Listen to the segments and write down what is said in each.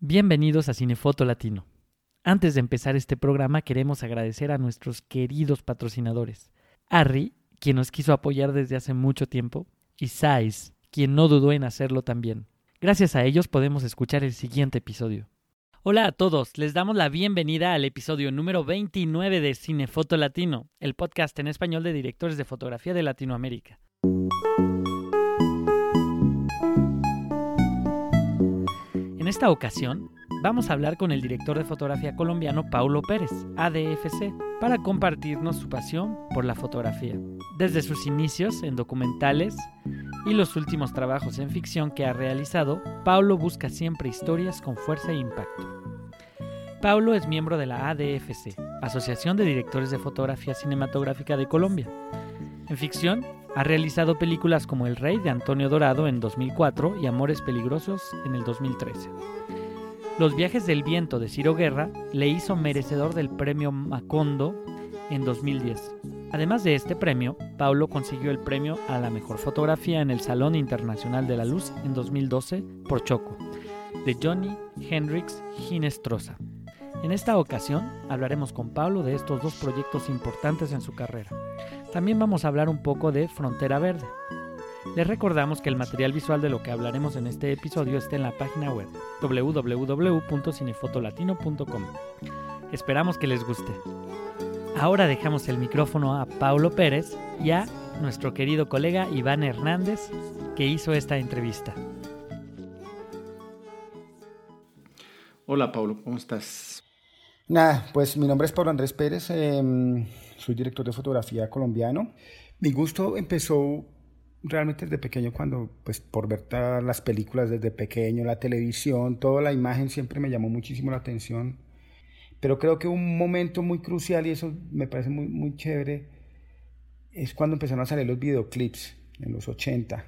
Bienvenidos a Cinefoto Latino. Antes de empezar este programa queremos agradecer a nuestros queridos patrocinadores. Harry, quien nos quiso apoyar desde hace mucho tiempo, y Sais, quien no dudó en hacerlo también. Gracias a ellos podemos escuchar el siguiente episodio. Hola a todos, les damos la bienvenida al episodio número 29 de Cinefoto Latino, el podcast en español de directores de fotografía de Latinoamérica. En esta ocasión, vamos a hablar con el director de fotografía colombiano Paulo Pérez, ADFC, para compartirnos su pasión por la fotografía, desde sus inicios en documentales y los últimos trabajos en ficción que ha realizado, Paulo busca siempre historias con fuerza e impacto. Paulo es miembro de la ADFC, Asociación de Directores de Fotografía Cinematográfica de Colombia. En ficción, ha realizado películas como El Rey de Antonio Dorado en 2004 y Amores Peligrosos en el 2013. Los viajes del viento de Ciro Guerra le hizo merecedor del premio Macondo en 2010. Además de este premio, Paulo consiguió el premio a la mejor fotografía en el Salón Internacional de la Luz en 2012 por Choco, de Johnny Hendrix Ginestrosa. En esta ocasión hablaremos con Pablo de estos dos proyectos importantes en su carrera. También vamos a hablar un poco de Frontera Verde. Les recordamos que el material visual de lo que hablaremos en este episodio está en la página web www.cinefotolatino.com. Esperamos que les guste. Ahora dejamos el micrófono a Paulo Pérez y a nuestro querido colega Iván Hernández que hizo esta entrevista. Hola Paulo, ¿cómo estás? Nada, pues mi nombre es Pablo Andrés Pérez, em, soy director de fotografía colombiano. Mi gusto empezó realmente desde pequeño cuando, pues por ver las películas desde pequeño, la televisión, toda la imagen siempre me llamó muchísimo la atención. Pero creo que un momento muy crucial y eso me parece muy, muy chévere es cuando empezaron a salir los videoclips en los 80.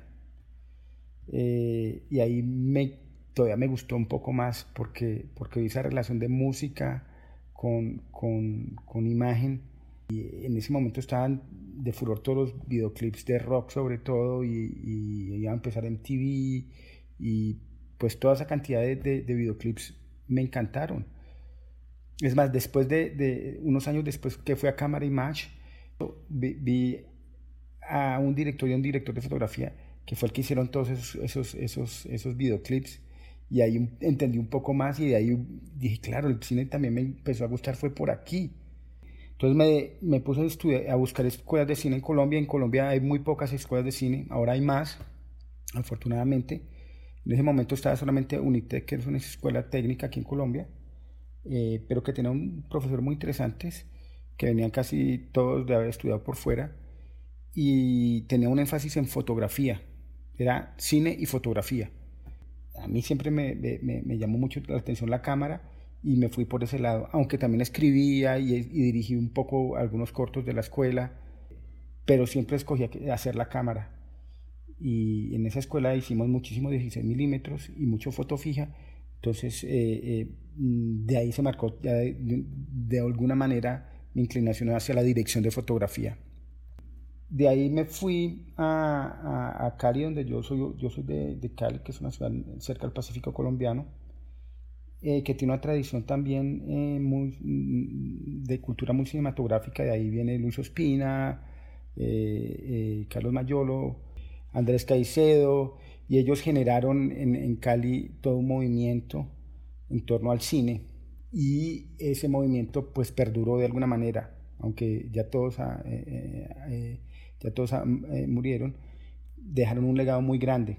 Eh, y ahí me, todavía me gustó un poco más porque, porque vi esa relación de música con, con, con imagen. Y en ese momento estaban de furor todos los videoclips de rock sobre todo y, y iba a empezar MTV y pues toda esa cantidad de, de, videoclips me encantaron. Es más, después de, de, unos años después que fui a Cámara Image, vi, vi, a un director y a un director de fotografía que fue el que hicieron todos esos, esos, esos, esos videoclips y ahí entendí un poco más y de ahí dije, claro, el cine también me empezó a gustar, fue por aquí. Entonces me, me puse a, estudiar, a buscar escuelas de cine en Colombia. En Colombia hay muy pocas escuelas de cine, ahora hay más, afortunadamente. En ese momento estaba solamente UNITEC, que es una escuela técnica aquí en Colombia, eh, pero que tenía un profesor muy interesantes, que venían casi todos de haber estudiado por fuera, y tenía un énfasis en fotografía, era cine y fotografía a mí siempre me, me, llamó mucho la atención la cámara y me fui por ese lado, aunque también escribía y, dirigí un poco algunos cortos de la escuela, pero siempre escogí hacer la cámara. Y en esa escuela hicimos muchísimo 16 milímetros y mucho foto fija, entonces eh, eh, de ahí se marcó de, de alguna manera mi inclinación hacia la dirección de fotografía. De ahí me fui a, a, Cali, donde yo soy, yo soy de, de, Cali, que es una ciudad cerca del Pacífico colombiano, eh, que tiene una tradición también eh, muy, mm, de cultura muy cinematográfica. De ahí viene Luis Ospina, eh, Carlos Mayolo, Andrés Caicedo, y ellos generaron en, en Cali todo un movimiento en torno al cine. Y ese movimiento pues perduró de alguna manera, aunque ya todos... Ah, ya todos ah, murieron, dejaron un legado muy grande.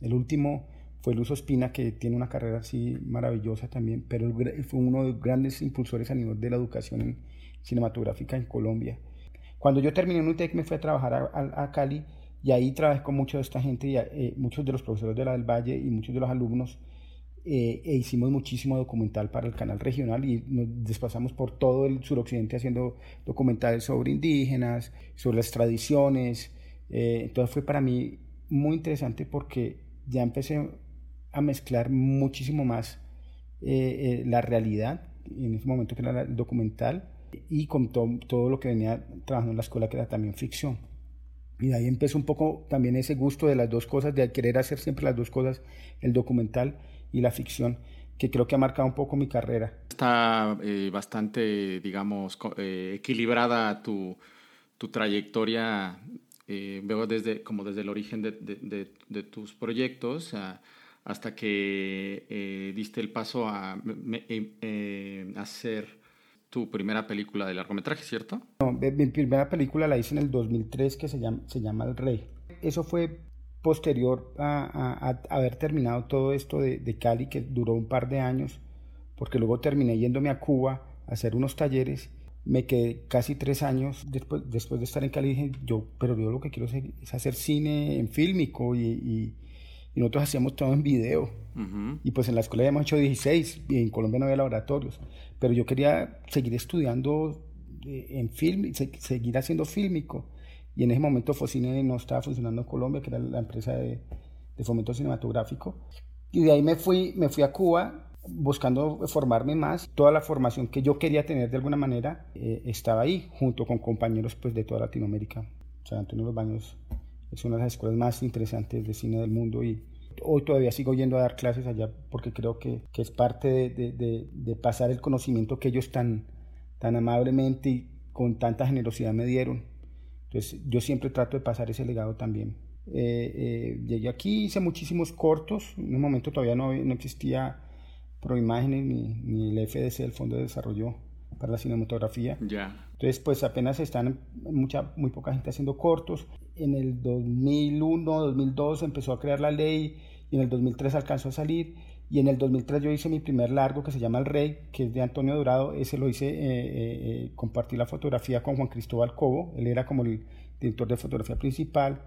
El último fue Luz Ospina, que tiene una carrera así maravillosa también, pero fue uno de los grandes impulsores a nivel de la educación cinematográfica en Colombia. Cuando yo terminé en UTEC me fui a trabajar a, Cali y ahí trabajé con mucha de esta gente, y, eh, muchos de los profesores de la del Valle y muchos de los alumnos, eh, e hicimos muchísimo documental para el canal regional y nos desplazamos por todo el suroccidente haciendo documentales sobre indígenas, sobre las tradiciones. Eh, entonces fue para mí muy interesante porque ya empecé a mezclar muchísimo más eh, la realidad, en ese momento que era el documental, y con todo lo que venía trabajando en la escuela, que era también ficción. Y de ahí empezó un poco también ese gusto de las dos cosas, de querer hacer siempre las dos cosas, el documental y la ficción. que creo que ha marcado un poco mi carrera. Está eh, bastante, digamos, eh, equilibrada tu, tu trayectoria, eh, veo desde, como desde el origen de, tus proyectos hasta que diste el paso a hacer tu primera película de largometraje, ¿cierto? No, mi primera película la hice en el 2003 que se llama, se llama El Rey. Eso fue posterior a, haber terminado todo esto de, de, Cali, que duró un par de años, porque luego terminé yéndome a Cuba a hacer unos talleres. Me quedé casi tres años después, después de estar en Cali. Dije, yo, pero yo lo que quiero es hacer cine en fílmico y, y, nosotros hacíamos todo en video. Y pues en la escuela habíamos hecho 16 y en Colombia no había laboratorios. Pero yo quería seguir estudiando eh, en film, seguir haciendo fílmico y en ese momento Focine no estaba funcionando en Colombia, que era la empresa de, fomento cinematográfico. Y de ahí me fui, me fui a Cuba buscando formarme más. Toda la formación que yo quería tener de alguna manera eh, estaba ahí, junto con compañeros pues, de toda Latinoamérica. San Antonio de los Baños es una de las escuelas más interesantes de cine del mundo y hoy todavía sigo yendo a dar clases allá porque creo que, que es parte de, de, de, pasar el conocimiento que ellos tan, tan amablemente y con tanta generosidad me dieron entonces yo siempre trato de pasar ese legado también. Eh, eh, llegué aquí, hice muchísimos cortos, en un momento todavía no, no existía Proimágenes ni, ni el FDC, el Fondo de Desarrollo para la Cinematografía. Ya. Entonces pues apenas están mucha, muy poca gente haciendo cortos. En el 2001, 2002 empezó a crear la ley y en el 2003 alcanzó a salir y en el 2003 yo hice mi primer largo que se llama El Rey, que es de Antonio Dorado. Ese lo hice, eh, eh, eh, compartí la fotografía con Juan Cristóbal Cobo. Él era como el director de fotografía principal,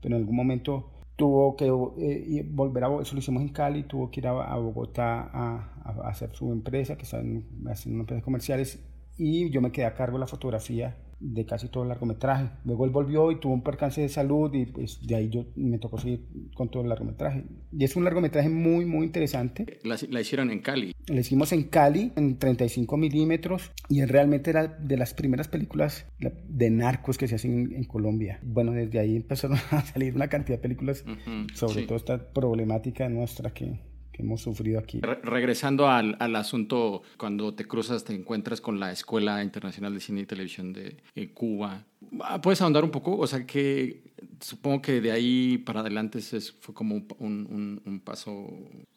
pero en algún momento tuvo que volver a, eso lo hicimos en Cali, tuvo que ir a, Bogotá a, hacer su empresa, que está en, haciendo empresas comerciales, y yo me quedé a cargo de la fotografía de casi todo el largometraje. Luego él volvió y tuvo un percance de salud y pues de ahí yo me tocó seguir con todo el largometraje. Y es un largometraje muy, muy interesante. La, la hicieron en Cali. La hicimos en Cali, en 35 milímetros, y realmente era de las primeras películas de narcos que se hacen en, Colombia. Bueno, desde ahí empezaron a salir una cantidad de películas sobre toda esta problemática nuestra que, que hemos sufrido aquí. regresando al, al, asunto, cuando te cruzas, te encuentras con la Escuela Internacional de Cine y Televisión de Cuba. Ah, ¿Puedes ahondar un poco? O sea, que supongo que de ahí para adelante es, fue como un, un, un, paso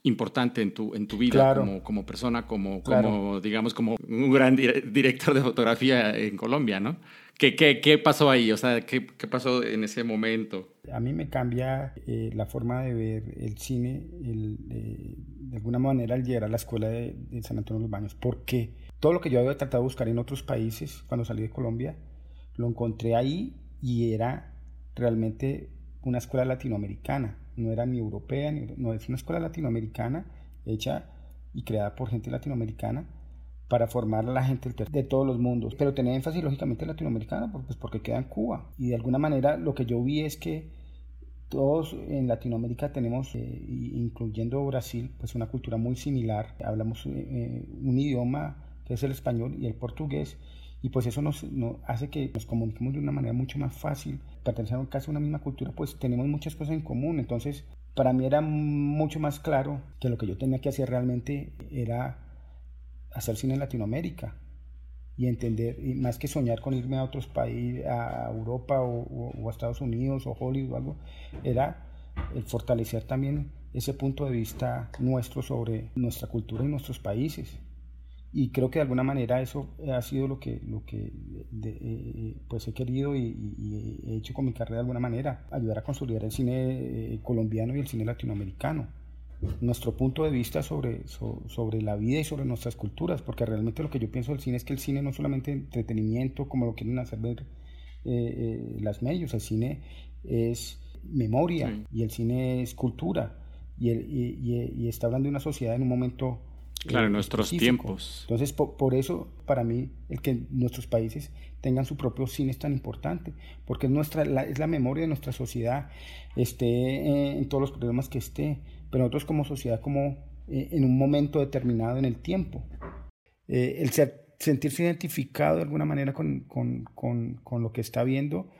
importante en tu, en tu vida como, como persona, como, como, digamos, como un gran director de fotografía en Colombia, ¿no? ¿Qué, qué, qué pasó ahí? O sea, ¿qué, ¿qué, pasó en ese momento? A mí me cambia eh, la forma de ver el cine, el, eh, de alguna manera al llegar a la escuela de, San Antonio de los Baños, porque todo lo que yo había tratado de buscar en otros países cuando salí de Colombia, lo encontré ahí y era realmente una escuela latinoamericana, no era ni europea, ni, no es una escuela latinoamericana hecha y creada por gente latinoamericana para formar a la gente de todos los mundos, pero tenía énfasis lógicamente latinoamericano pues porque queda en Cuba. Y de alguna manera lo que yo vi es que todos en Latinoamérica tenemos, eh, incluyendo Brasil, pues una cultura muy similar, hablamos eh, eh, un idioma que es el español y el portugués. Y pues eso nos, hace que nos comuniquemos de una manera mucho más fácil, pertenecemos casi a una misma cultura, pues tenemos muchas cosas en común, entonces para mí era mucho más claro que lo que yo tenía que hacer realmente era hacer cine en Latinoamérica y entender, y más que soñar con irme a otros países, a Europa o, a Estados Unidos o Hollywood algo, era el fortalecer también ese punto de vista nuestro sobre nuestra cultura y nuestros países. Y creo que de alguna manera eso ha sido lo que, lo que eh, pues he querido y, he hecho con mi carrera de alguna manera, ayudar a construir el cine eh, colombiano y el cine latinoamericano nuestro punto de vista sobre, sobre la vida y sobre nuestras culturas, porque realmente lo que yo pienso del cine es que el cine no es solamente entretenimiento como lo quieren hacer ver eh, eh, las medios, el cine es memoria y el cine es cultura y, y, está hablando de una sociedad en un momento... Eh, claro, en nuestros tiempos. Entonces, por, eso, para mí, el que nuestros países tengan su propio cine es tan importante, porque es, nuestra, es la memoria de nuestra sociedad, esté en todos los problemas que esté, pero nosotros como sociedad, como eh, en un momento determinado en el tiempo. Eh, el sentirse identificado de alguna manera con, con, con, con lo que está viendo,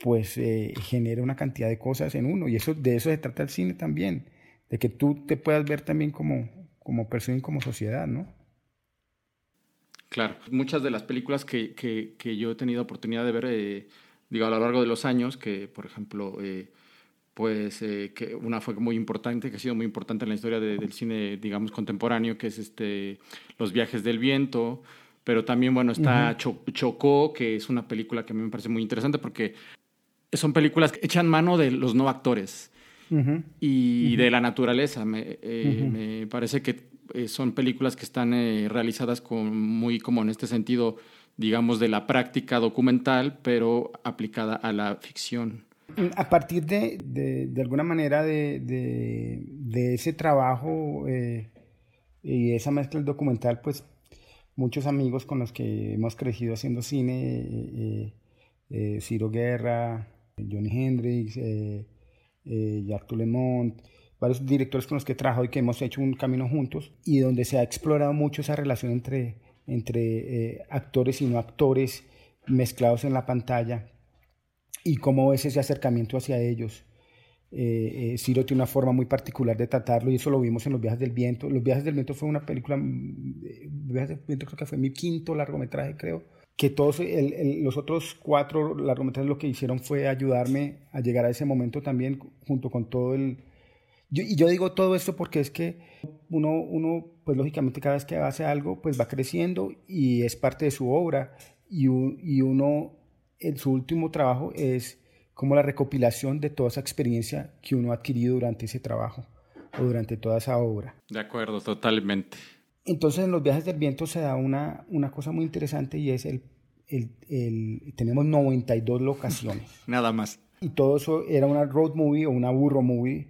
pues eh, genera una cantidad de cosas en uno, y eso, de eso se trata el cine también, de que tú te puedas ver también como, como persona y como sociedad, ¿no? Claro, muchas de las películas que, que, yo he tenido oportunidad de ver, eh, digo, a lo largo de los años, que por ejemplo, eh, pues eh, que una fue muy importante, que ha sido muy importante en la historia del cine, digamos, contemporáneo, que es este, Los viajes del viento, pero también, bueno, está Chocó, que es una película que a mí me parece muy interesante porque son películas que echan mano de los no actores y de la naturaleza. Me, me parece que eh, son películas que están eh, realizadas con muy como en este sentido, digamos, de la práctica documental, pero aplicada a la ficción. A partir de, de, alguna manera, de, de ese trabajo eh, y esa mezcla documental, pues muchos amigos con los que hemos crecido haciendo cine, Ciro Guerra, Johnny Hendrix, Jacques Toulemont, varios directores con los que he trabajado y que hemos hecho un camino juntos y donde se ha explorado mucho esa relación entre, entre eh, actores y no actores mezclados en la pantalla y cómo es ese acercamiento hacia ellos. Eh, eh, Ciro tiene una forma muy particular de tratarlo y eso lo vimos en Los Viajes del Viento. Los Viajes del Viento fue una película, mm, Viajes del Viento creo que fue mi quinto largometraje, creo, que todos los otros cuatro largometrajes lo que hicieron fue ayudarme a llegar a ese momento también junto con todo el, y yo digo todo esto porque es que uno, uno, pues lógicamente cada vez que hace algo, pues va creciendo y es parte de su obra. Y, y uno, en su último trabajo es como la recopilación de toda esa experiencia que uno ha adquirido durante ese trabajo o durante toda esa obra. De acuerdo, totalmente. Entonces en los viajes del viento se da una, una cosa muy interesante y es el, el, el, tenemos 92 locaciones. Nada más. Y todo eso era una road movie o una burro movie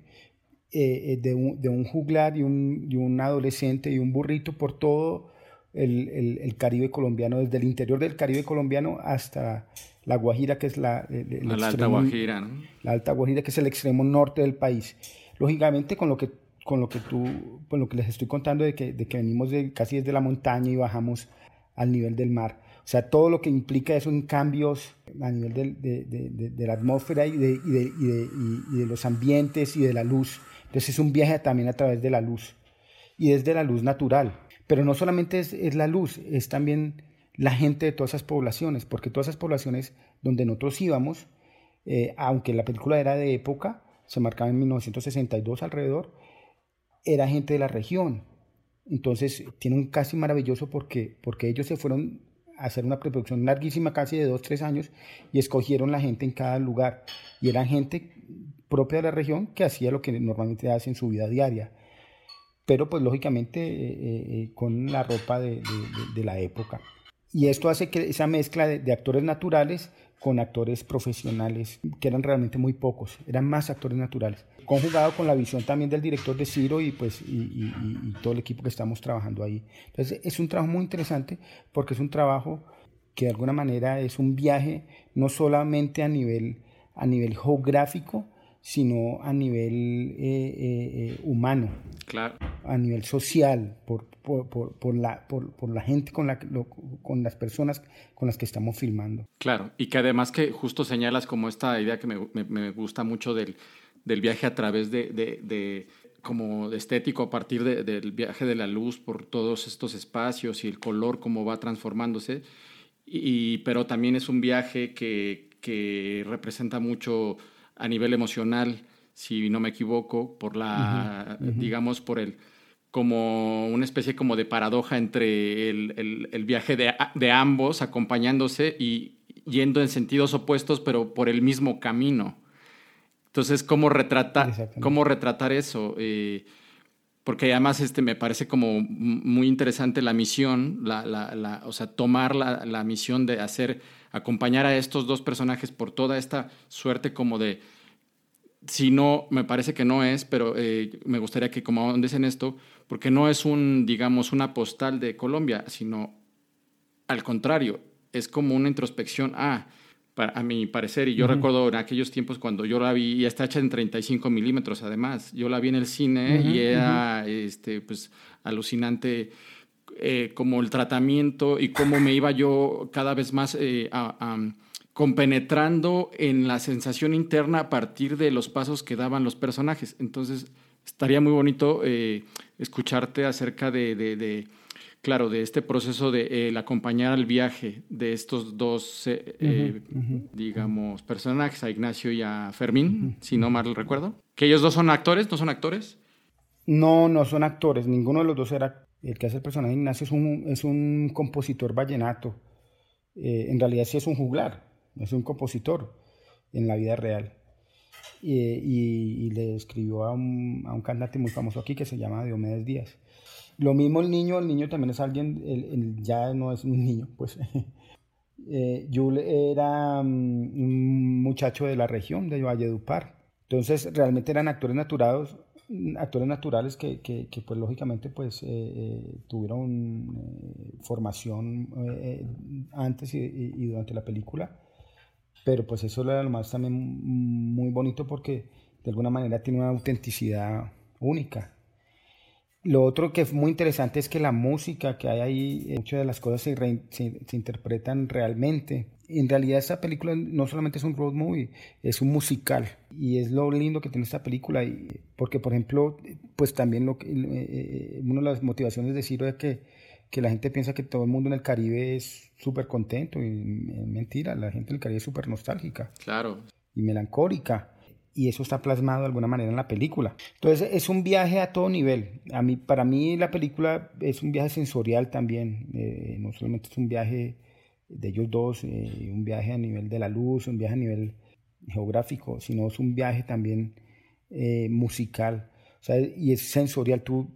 eh, eh, de, un, de, un, juglar y un, y un, adolescente y un burrito por todo el, el, Caribe colombiano, desde el interior del Caribe colombiano hasta la Guajira, que es la, la Alta Guajira, ¿no? La Alta Guajira, que es el extremo norte del país. Lógicamente, con lo que, con lo que tú, con lo que les estoy contando de que, de que venimos de, casi desde la montaña y bajamos al nivel del mar. O sea, todo lo que implica eso en cambios a nivel de, de, de la atmósfera y, y, y de, los ambientes y de la luz entonces es un viaje también a través de la luz y es de la luz natural. Pero no solamente es, la luz, es también la gente de todas esas poblaciones, porque todas esas poblaciones donde nosotros íbamos, eh, aunque la película era de época, se marcaba en 1962 alrededor, era gente de la región. Entonces tiene un casi maravilloso porque, porque ellos se fueron a hacer una preproducción larguísima, casi de dos, tres años, y escogieron la gente en cada lugar. Y eran gente propia de la región que hacía lo que normalmente hace en su vida diaria, pero pues lógicamente eh, eh, con la ropa de, la época. Y esto hace que esa mezcla de, actores naturales con actores profesionales, que eran realmente muy pocos, eran más actores naturales, conjugado con la visión también del director de Ciro y, pues, y, todo el equipo que estamos trabajando ahí. Entonces es un trabajo muy interesante porque es un trabajo que de alguna manera es un viaje no solamente a nivel, a nivel geográfico, sino a nivel eh, eh, eh, humano, claro. a nivel social, por, por, por, la, por, la gente, con, la, con las personas con las que estamos filmando. Claro, y que además que justo señalas como esta idea que me, me, gusta mucho del, del, viaje a través de, de, de como de estético a partir del viaje de la luz por todos estos espacios y el color cómo va transformándose, y, pero también es un viaje que, que representa mucho a nivel emocional, si no me equivoco, por la, digamos, por el, como una especie como de paradoja entre el, el, viaje de, de, ambos acompañándose y yendo en sentidos opuestos, pero por el mismo camino. Entonces, ¿cómo retratar, cómo retratar eso? Eh, porque además este, me parece como muy interesante la misión, la, la, la o sea, tomar la, la, misión de hacer, acompañar a estos dos personajes por toda esta suerte como de, si no, me parece que no es, pero eh, me gustaría que como andes en esto, porque no es un, digamos, una postal de Colombia, sino al contrario, es como una introspección, ah, a mi parecer, y yo recuerdo en aquellos tiempos cuando yo la vi, y está hecha en 35 milímetros además, yo la vi en el cine y era este, pues, alucinante eh, como el tratamiento y cómo me iba yo cada vez más eh, a, compenetrando en la sensación interna a partir de los pasos que daban los personajes. Entonces, estaría muy bonito eh, escucharte acerca de, claro, de este proceso de el acompañar al viaje de estos dos, digamos, personajes, a Ignacio y a Fermín, si no mal recuerdo. Que ellos dos son actores, ¿no son actores? No, no son actores, ninguno de los dos era el que hace el personaje Ignacio es un, es un compositor vallenato. Eh, en realidad sí es un juglar, es un compositor en la vida real. Y, le escribió a un, a un, cantante muy famoso aquí que se llama Diomedes Díaz. Lo mismo el niño, el niño también es alguien, ya no es un niño, pues. eh, era mm, un muchacho de la región, de Valledupar. Entonces realmente eran actores naturales, actores naturales que, que, pues lógicamente pues eh, eh, tuvieron eh, formación antes y, durante la película. Pero pues eso lo más también muy bonito porque de alguna manera tiene una autenticidad única lo otro que es muy interesante es que la música que hay ahí muchas de las cosas se, se, se interpretan realmente en realidad esta película no solamente es un road movie, es un musical. Y es lo lindo que tiene esta película. Y, porque, por ejemplo, pues también lo que, eh, eh, una de las motivaciones de Ciro es que, que, la gente piensa que todo el mundo en el Caribe es súper contento. Y es mentira, la gente en el Caribe es súper nostálgica. Claro. Y melancólica. Y eso está plasmado de alguna manera en la película. Entonces es un viaje a todo nivel. A mí, para mí la película es un viaje sensorial también. Eh, no solamente es un viaje de ellos dos, eh, un viaje a nivel de la luz, un viaje a nivel geográfico, sino es un viaje también eh, musical. O sea, y es sensorial. Tú,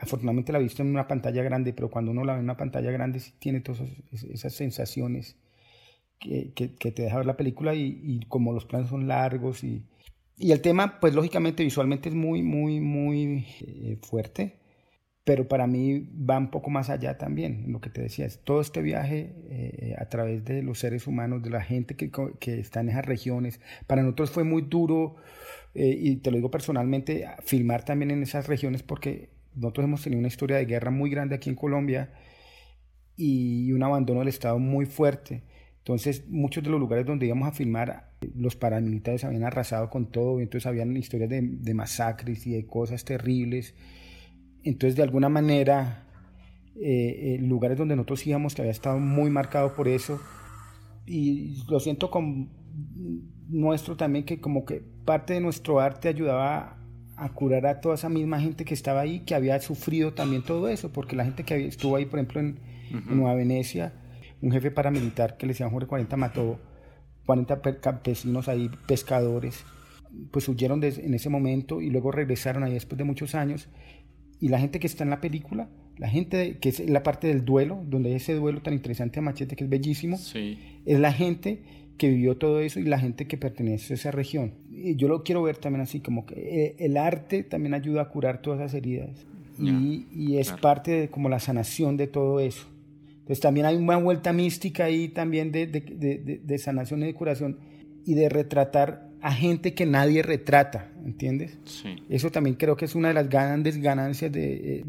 afortunadamente la viste en una pantalla grande, pero cuando uno la ve en una pantalla grande tiene todas esas, sensaciones que, que, te deja ver la película y, y como los planos son largos y, y, el tema, pues lógicamente visualmente es muy, muy, muy eh, fuerte pero para mí va un poco más allá también, lo que te decía, es todo este viaje eh, a través de los seres humanos, de la gente que, que está en esas regiones. Para nosotros fue muy duro, eh, y te lo digo personalmente, filmar también en esas regiones porque nosotros hemos tenido una historia de guerra muy grande aquí en Colombia y un abandono del Estado muy fuerte. Entonces, muchos de los lugares donde íbamos a filmar, los paramilitares habían arrasado con todo, entonces habían historias de, de masacres y de cosas terribles. Entonces, de alguna manera, eh, eh, lugares donde nosotros íbamos, que había estado muy marcado por eso, y lo siento con nuestro también, que como que parte de nuestro arte ayudaba a curar a toda esa misma gente que estaba ahí, que había sufrido también todo eso, porque la gente que estuvo ahí, por ejemplo, en, Nueva Venecia, un jefe paramilitar que le decían Jorge 40 mató 40 campesinos ahí, pescadores, pues huyeron en ese momento y luego regresaron ahí después de muchos años y la gente que está en la película, la gente que es la parte del duelo, donde hay ese duelo tan interesante a Machete que es bellísimo, es la gente que vivió todo eso y la gente que pertenece a esa región. Y yo lo quiero ver también así, como que eh, el arte también ayuda a curar todas esas heridas y, y, es parte de como la sanación de todo eso. Entonces también hay una vuelta mística ahí también de, de, de, de sanación y de curación y de retratar a gente que nadie retrata, ¿entiendes? Sí. Eso también creo que es una de las grandes ganancias de,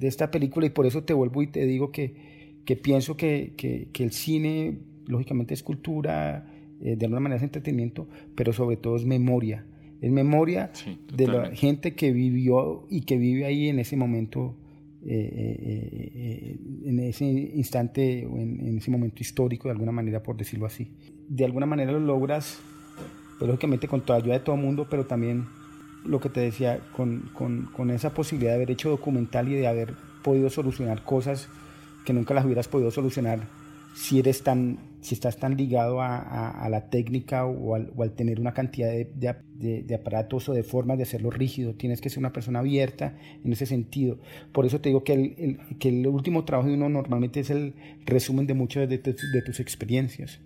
esta película y por eso te vuelvo y te digo que, que pienso que, que, que, el cine, lógicamente, es cultura, eh, de alguna manera es entretenimiento, pero sobre todo es memoria. Es memoria de la gente que vivió y que vive ahí en ese momento, eh, eh, en ese instante o en, en ese momento histórico, de alguna manera, por decirlo así. De alguna manera lo logras pues lógicamente con toda ayuda de todo el mundo, pero también lo que te decía, con, con, con, esa posibilidad de haber hecho documental y de haber podido solucionar cosas que nunca las hubieras podido solucionar si eres tan si estás tan ligado a, a, la técnica o al, o al, tener una cantidad de, de, de, aparatos o de formas de hacerlo rígido. Tienes que ser una persona abierta en ese sentido. Por eso te digo que el, el que el último trabajo de uno normalmente es el resumen de muchas de, de tus experiencias.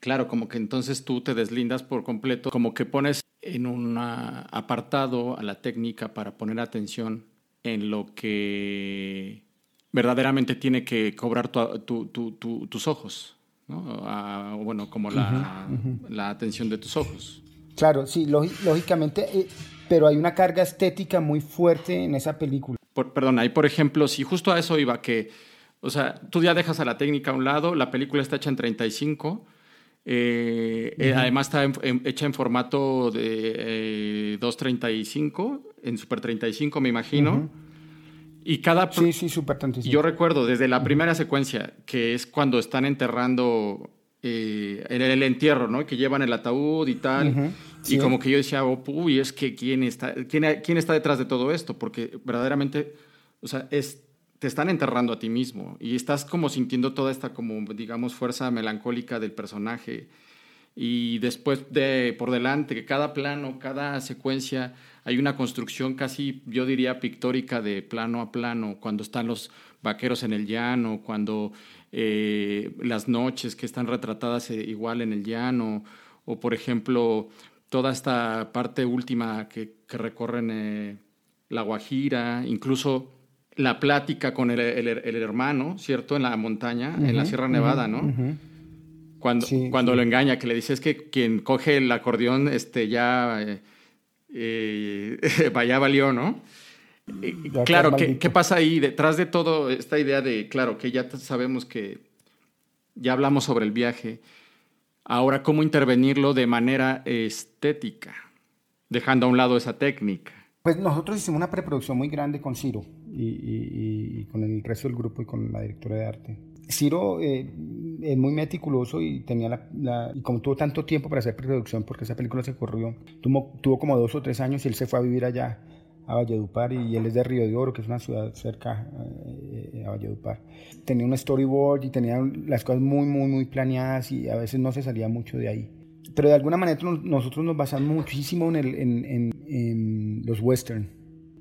Claro, como que entonces tú te deslindas por completo, como que pones en un apartado a la técnica para poner atención en lo que verdaderamente tiene que cobrar tus ojos, ¿no? bueno, como la, atención de tus ojos. Claro, sí, lógicamente, eh, pero hay una carga estética muy fuerte en esa película. Por, perdón, ahí por ejemplo, si justo a eso iba que, o sea, tú ya dejas a la técnica a un lado, la película está hecha en 35, eh, eh, además está hecha en formato de 235. en Super 35, me imagino. Y cada... Sí, sí, Super 35. Yo recuerdo desde la primera secuencia, que es cuando están enterrando eh, en el entierro, ¿no? Que llevan el ataúd y tal. Y como que yo decía, oh, uy, es que ¿quién está, quién, quién está detrás de todo esto? Porque verdaderamente, o sea, es, te están enterrando a ti mismo y estás como sintiendo toda esta, como, digamos, fuerza melancólica del personaje. Y después de, por delante, que cada plano, cada secuencia, hay una construcción casi, yo diría, pictórica de plano a plano, cuando están los vaqueros en el llano, cuando eh, las noches que están retratadas eh, igual en el llano, o por ejemplo, toda esta parte última que, recorren eh, la Guajira, incluso la plática con el, hermano, ¿cierto? En la montaña, en la Sierra Nevada, ¿no? Cuando, cuando lo engaña, que le dice es que quien coge el acordeón este, ya, vaya valió, ¿no? claro, ¿qué, ¿qué, pasa ahí detrás de todo esta idea de, claro, que ya sabemos que ya hablamos sobre el viaje, ahora cómo intervenirlo de manera estética, dejando a un lado esa técnica? Pues nosotros hicimos una preproducción muy grande con Ciro y, con el resto del grupo y con la directora de arte. Ciro eh, es muy meticuloso y tenía la, y como tuvo tanto tiempo para hacer preproducción, porque esa película se corrió, tuvo, como dos o tres años y él se fue a vivir allá a Valledupar y él es de Río de Oro, que es una ciudad cerca eh, a Valledupar. Tenía un storyboard y tenía las cosas muy, muy, muy planeadas y a veces no se salía mucho de ahí. Pero de alguna manera nosotros nos basamos muchísimo en, en, los western.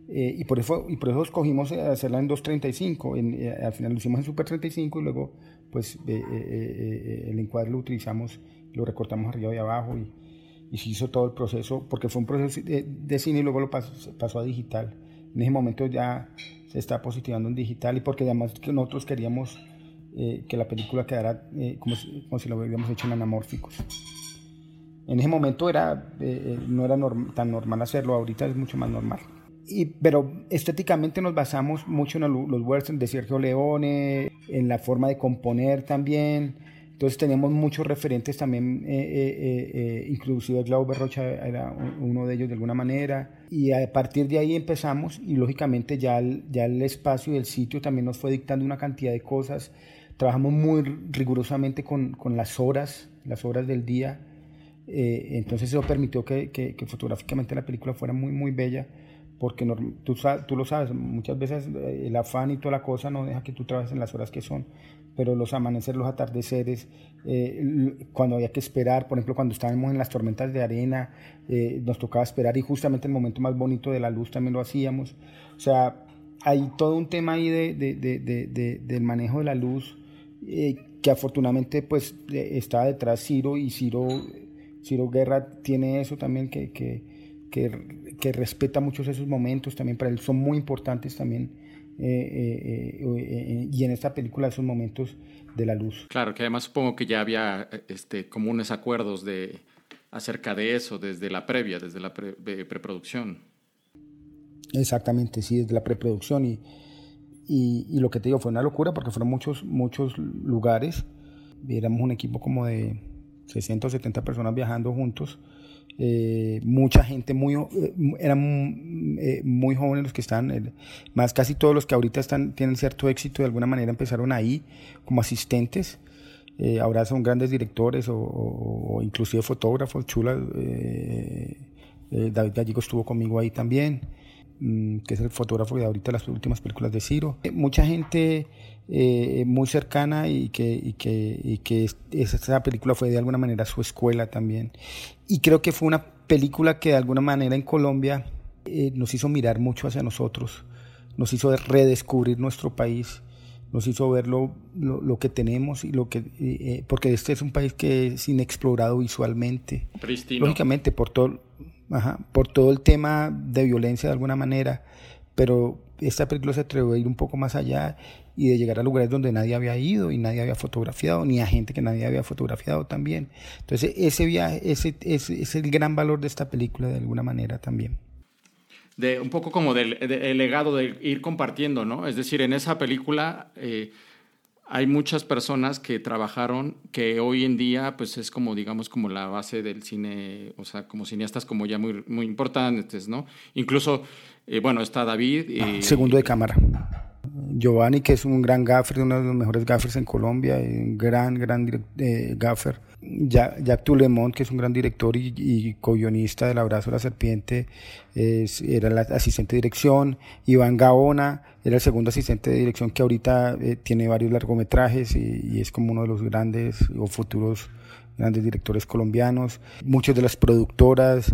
Eh, y, por eso, y por eso escogimos hacerla en 2.35. Eh, al final lo hicimos en Super 35 y luego pues el encuadre lo utilizamos, lo recortamos arriba y abajo y, se hizo todo el proceso, porque fue un proceso de, cine y luego lo pasó, a digital. En ese momento ya se está positivando en digital y porque además nosotros queríamos eh, que la película quedara eh, como, si, como, lo hubiéramos hecho en anamórficos. En ese momento era, eh, no era tan normal hacerlo, ahorita es mucho más normal. Y, pero estéticamente nos basamos mucho en los westerns de Sergio Leone, en la forma de componer también, entonces teníamos muchos referentes también, eh, eh, eh, inclusive Glauber Rocha era uno de ellos de alguna manera. Y a partir de ahí empezamos y lógicamente ya el, ya el espacio y el sitio también nos fue dictando una cantidad de cosas. Trabajamos muy rigurosamente con, con las horas, las horas del día. entonces eso permitió que, que, que, fotográficamente la película fuera muy, muy bella porque tú, tú, lo sabes, muchas veces el afán y toda la cosa no deja que tú trabajes en las horas que son pero los amaneceres, los atardeceres, eh, cuando había que esperar, por ejemplo, cuando estábamos en las tormentas de arena, eh, nos tocaba esperar y justamente el momento más bonito de la luz también lo hacíamos. O sea, hay todo un tema ahí de, de, de, del manejo de la luz eh, que afortunadamente pues estaba detrás Ciro y Ciro, Ciro Guerra tiene eso también que, que, que, que respeta muchos esos momentos también para él, son muy importantes también eh, eh, eh, y en esta película esos momentos de la luz. Claro, que además supongo que ya había este, comunes acuerdos de, acerca de eso desde la previa, desde la preproducción. Exactamente, sí, desde la preproducción y, y, y, lo que te digo fue una locura porque fueron muchos, muchos lugares, éramos un equipo como de 60 o 70 personas viajando juntos eh, mucha gente muy eh, eran eh, muy jóvenes los que están más casi todos los que ahorita están tienen cierto éxito de alguna manera empezaron ahí como asistentes. Ahora son grandes directores o, inclusive fotógrafos chulas David Gallego estuvo conmigo ahí también mm, que es el fotógrafo de ahorita las últimas películas de Ciro. Mucha gente muy cercana y que, y que, y que esa película fue de alguna manera su escuela también. Y creo que fue una película que de alguna manera en Colombia eh, nos hizo mirar mucho hacia nosotros, nos hizo redescubrir nuestro país, nos hizo ver lo, lo, que tenemos y lo que eh, eh, porque este es un país que es inexplorado visualmente, lógicamente por todo, por todo el tema de violencia de alguna manera, pero esta película se atrevió a ir un poco más allá y de llegar a lugares donde nadie había ido y nadie había fotografiado, ni a gente que nadie había fotografiado también. Entonces ese viaje, ese, es el gran valor de esta película de alguna manera también. De, un poco como del legado de ir compartiendo, ¿no? Es decir, en esa película eh, hay muchas personas que trabajaron que hoy en día pues es como digamos como la base del cine, o sea, como cineastas como ya muy, muy importantes, ¿no? Incluso Eh, bueno, está David. y Segundo de cámara. Giovanni, que es un gran gaffer, uno de los mejores gaffers en Colombia, un gran, gran eh, gaffer. Jack Tulemont, que es un gran director y, y co-guionista del Abrazo de la Serpiente, era el asistente de dirección. Iván Gaona era el segundo asistente de dirección que ahorita eh, tiene varios largometrajes y, es como uno de los grandes o futuros grandes directores colombianos. Muchas de las productoras,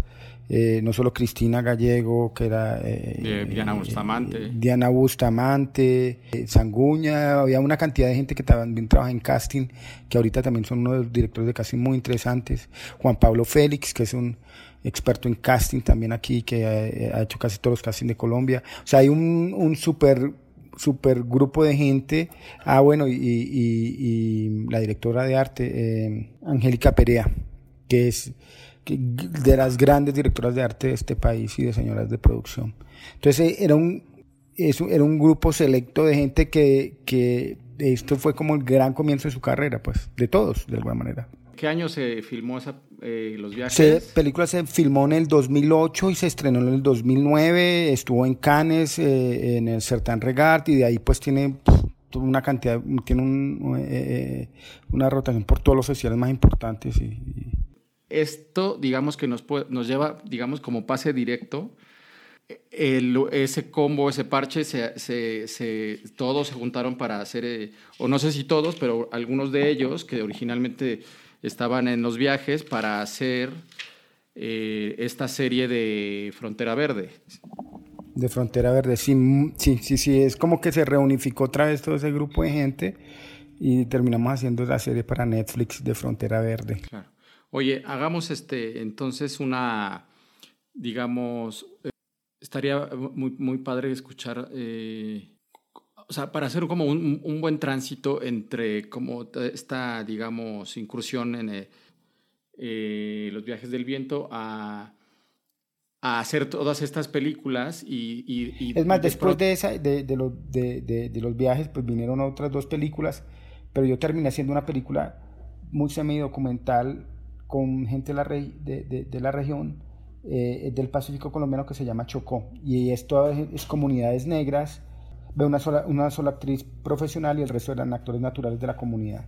eh, no solo Cristina Gallego, que era... Eh, Diana Bustamante. Diana Bustamante, Sanguña, había una cantidad de gente que también trabaja en casting, que ahorita también son uno de los directores de casting muy interesantes. Juan Pablo Félix, que es un experto en casting también aquí, que ha, hecho casi todos los castings de Colombia. O sea, hay un, un super super grupo de gente. Ah, bueno, y, y, la directora de arte, eh, Angélica Perea, que es de las grandes directoras de arte de este país y de señoras de producción. Entonces eh, era un, era un grupo selecto de gente que, que esto fue como el gran comienzo de su carrera, pues, de todos, de alguna manera. ¿Qué año se filmó esa, eh, los viajes? La película se filmó en el 2008 y se estrenó en el 2009, estuvo en Cannes, eh, en el Certain Regard y de ahí pues tiene una cantidad, tiene un, eh, una rotación por todos los festivales más importantes. Y, Esto, digamos que nos, nos lleva, digamos, como pase directo. El, ese combo, ese parche, se, se, se, todos se juntaron para hacer, o no sé si todos, pero algunos de ellos que originalmente estaban en los viajes para hacer eh, esta serie de Frontera Verde. De Frontera Verde, sí, sí, sí, sí, es como que se reunificó otra vez todo ese grupo de gente y terminamos haciendo la serie para Netflix de Frontera Verde. Claro. Oye, hagamos este entonces una, digamos, eh, estaría muy, muy padre escuchar eh, o sea, para hacer como un, un, buen tránsito entre como esta, digamos, incursión en eh, eh, los viajes del viento a, a, hacer todas estas películas y... y, es más, después de, esa, de, de, lo, de, los viajes, pues vinieron otras dos películas, pero yo terminé haciendo una película muy semi-documental con gente de la, de, la región eh, del Pacífico colombiano que se llama Chocó, y esto es comunidades negras, ve una sola, una sola actriz profesional y el resto eran actores naturales de la comunidad.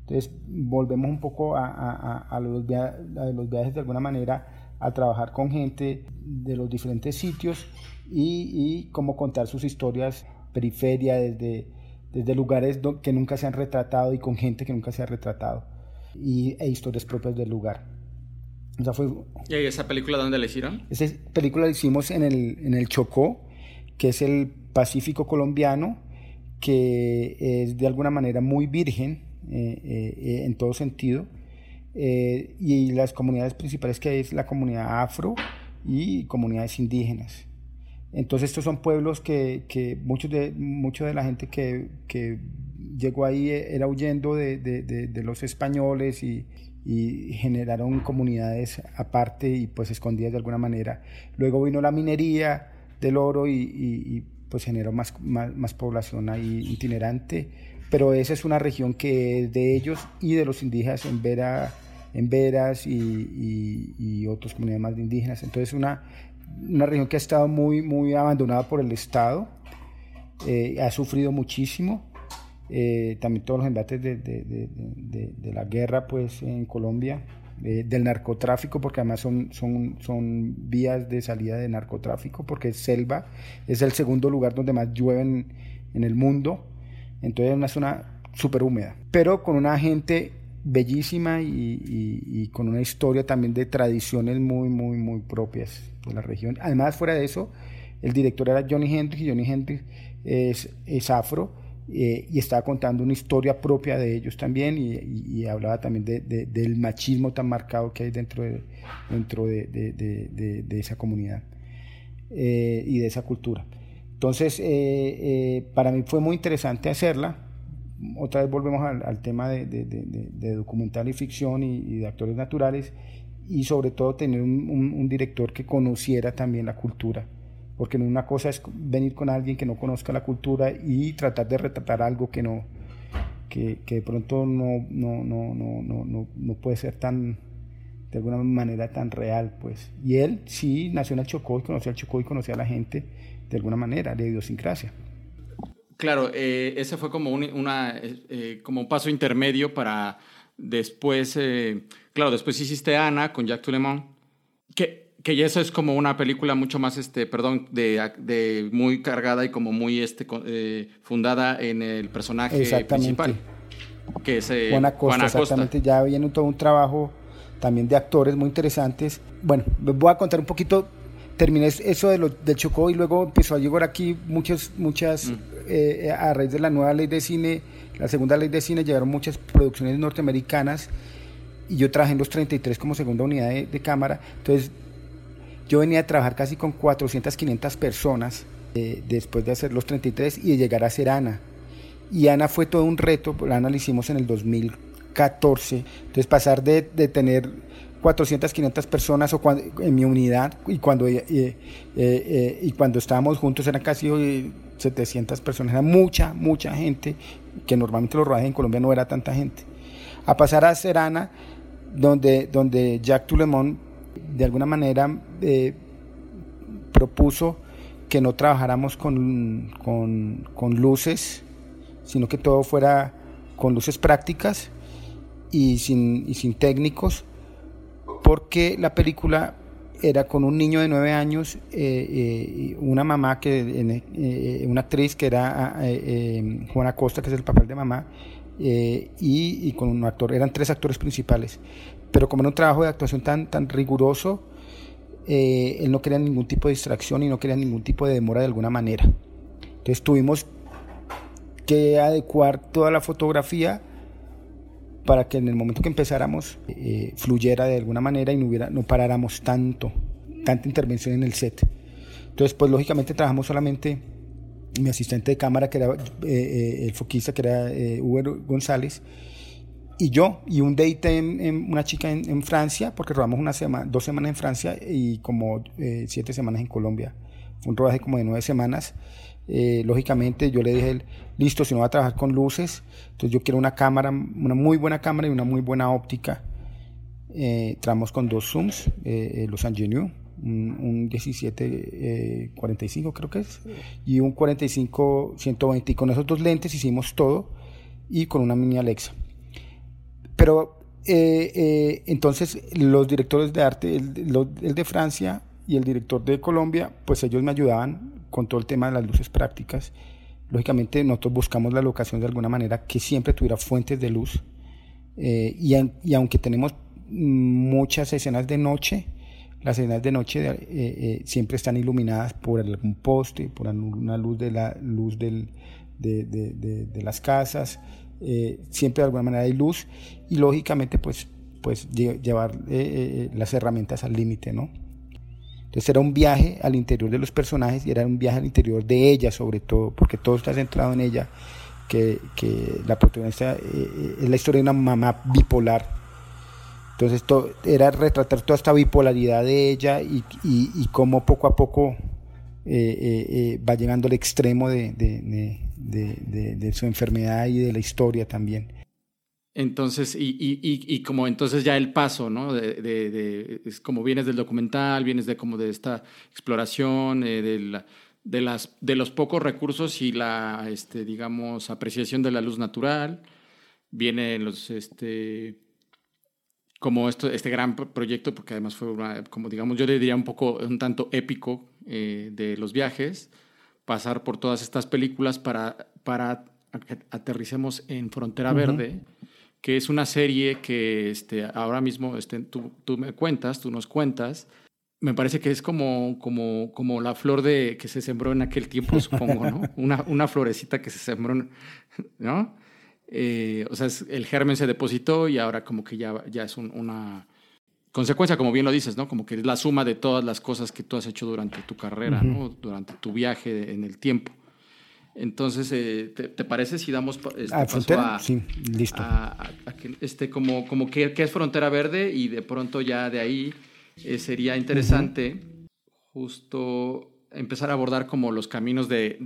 Entonces volvemos un poco a, a, a, los, los, viajes de alguna manera a trabajar con gente de los diferentes sitios y, y cómo contar sus historias periferia desde, desde lugares que nunca se han retratado y con gente que nunca se ha retratado y, e historias propias del lugar. O sea, fue, ¿Y esa película dónde la hicieron? Esa película la hicimos en el, en el Chocó, que es el Pacífico colombiano, que es de alguna manera muy virgen eh, eh, en todo sentido, eh, y las comunidades principales que es la comunidad afro y comunidades indígenas. Entonces estos son pueblos que, que muchos de, mucho de la gente que, que llegó ahí era huyendo de, de, de, los españoles y, y, generaron comunidades aparte y pues escondidas de alguna manera. Luego vino la minería del oro y pues generó más, más, población ahí itinerante, pero esa es una región que es de ellos y de los indígenas en, Vera, en Veras y, y, otras comunidades más de indígenas. Entonces una, una región que ha estado muy, muy abandonada por el Estado, eh, ha sufrido muchísimo. Eh, también todos los embates de, de, de, de, la guerra pues en Colombia eh, del narcotráfico, porque además son, son, son vías de salida de narcotráfico, porque es selva, es el segundo lugar donde más llueve en, el mundo, entonces es una zona súper húmeda, pero con una gente bellísima y, con una historia también de tradiciones muy, muy, muy propias de la región. Además, fuera de eso, el director era Johnny Hendrix y Johnny Hendrix es, es afro eh, y estaba contando una historia propia de ellos también y, hablaba también de, del machismo tan marcado que hay dentro de, dentro de, esa comunidad eh, y de esa cultura. Entonces, eh, para mí fue muy interesante hacerla. Otra vez volvemos al, tema de, documental y ficción y, de actores naturales y sobre todo tener un director que conociera también la cultura porque una cosa es venir con alguien que no conozca la cultura y tratar de retratar algo que no que, que de pronto no, no, no, no, no, puede ser tan, de alguna manera tan real, pues. Y él sí nació en el Chocó y conocía al Chocó y conocía a la gente de alguna manera, de idiosincrasia. Claro, eh, ese fue como un, una, eh, como un paso intermedio para después, eh, claro, después hiciste Ana con Jacques Toulemont, que, que ya eso es como una película mucho más, este, perdón, de, de muy cargada y como muy este, fundada en el personaje principal. Que es Juan Acosta, exactamente, ya viene todo un trabajo también de actores muy interesantes. Bueno, voy a contar un poquito terminé eso de lo, del Chocó y luego empezó a llegar aquí muchas, muchas, mm. eh, a raíz de la nueva ley de cine, la segunda ley de cine, llegaron muchas producciones norteamericanas y yo trabajé en los 33 como segunda unidad de, cámara. Entonces, yo venía a trabajar casi con 400, 500 personas eh, después de hacer los 33 y de llegar a ser Ana. Y Ana fue todo un reto, Ana la hicimos en el 2014. Entonces, pasar de, de tener 400, 500 personas o en mi unidad y cuando, eh, eh, eh, y cuando estábamos juntos eran casi 700 personas, era mucha, mucha gente, que normalmente los rodajes en Colombia no era tanta gente. A pasar a Serana, donde, donde Jacques Toulemont de alguna manera propuso que no trabajáramos con, con, luces, sino que todo fuera con luces prácticas y sin, y sin técnicos porque la película era con un niño de nueve años, eh, eh, una mamá, que eh, una actriz que era Juana Costa, que es el papel de mamá, y, con un actor, eran tres actores principales. Pero como era un trabajo de actuación tan, tan riguroso, él no quería ningún tipo de distracción y no quería ningún tipo de demora de alguna manera. Entonces tuvimos que adecuar toda la fotografía para que en el momento que empezáramos eh, fluyera de alguna manera y no, hubiera, no paráramos tanto, tanta intervención en el set. Entonces, pues lógicamente trabajamos solamente mi asistente de cámara, que era eh, eh, el foquista, que era Hugo González, y yo, y un date en, una chica en, Francia, porque rodamos una semana, dos semanas en Francia y como siete semanas en Colombia. Fue un rodaje como de nueve semanas. lógicamente yo le dije, listo, si no va a trabajar con luces, entonces yo quiero una cámara, una muy buena cámara y una muy buena óptica. Eh, tramos con dos zooms, eh, eh los Angenu, un, un 1745 eh, creo que es, y un 45-120. Y con esos dos lentes hicimos todo y con una mini Alexa. Pero entonces los directores de arte, el, el de Francia y el director de Colombia, pues ellos me ayudaban con todo el tema de las luces prácticas. Lógicamente nosotros buscamos la locación de alguna manera que siempre tuviera fuentes de luz. Eh, y, aunque tenemos muchas escenas de noche, las escenas de noche eh, eh, siempre están iluminadas por algún poste, por una luz de la luz del, de, de, las casas, siempre de alguna manera hay luz y lógicamente pues, pues llevar las herramientas al límite, ¿no? Entonces era un viaje al interior de los personajes y era un viaje al interior de ella sobre todo, porque todo está centrado en ella, que, que la protagonista eh, eh, es la historia de una mamá bipolar. Entonces todo, era retratar toda esta bipolaridad de ella y, y, cómo poco a poco eh, va llegando al extremo de su enfermedad y de la historia también. Entonces, y, y, y, como entonces ya el paso, ¿no? De, de, es como vienes del documental, vienes de como de esta exploración, eh, de, la, de, las, de los pocos recursos y la, este, digamos, apreciación de la luz natural. Viene los, este, como esto, este gran proyecto, porque además fue, como digamos, yo le diría un poco, un tanto épico eh, de los viajes, pasar por todas estas películas para, para aterricemos en Frontera Verde que es una serie que este, ahora mismo este, tú, tú, me cuentas, tú nos cuentas. Me parece que es como, como, como la flor de, que se sembró en aquel tiempo, supongo, ¿no? Una, una florecita que se sembró, ¿no? Eh, o sea, el germen se depositó y ahora como que ya, ya es una consecuencia, como bien lo dices, ¿no? Como que es la suma de todas las cosas que tú has hecho durante tu carrera, ¿no? Durante tu viaje en el tiempo. Entonces, eh, ¿te, parece si damos este, ¿A frontera? sí, listo. este, como, como que, es frontera verde y de pronto ya de ahí eh, sería interesante justo empezar a abordar como los caminos de,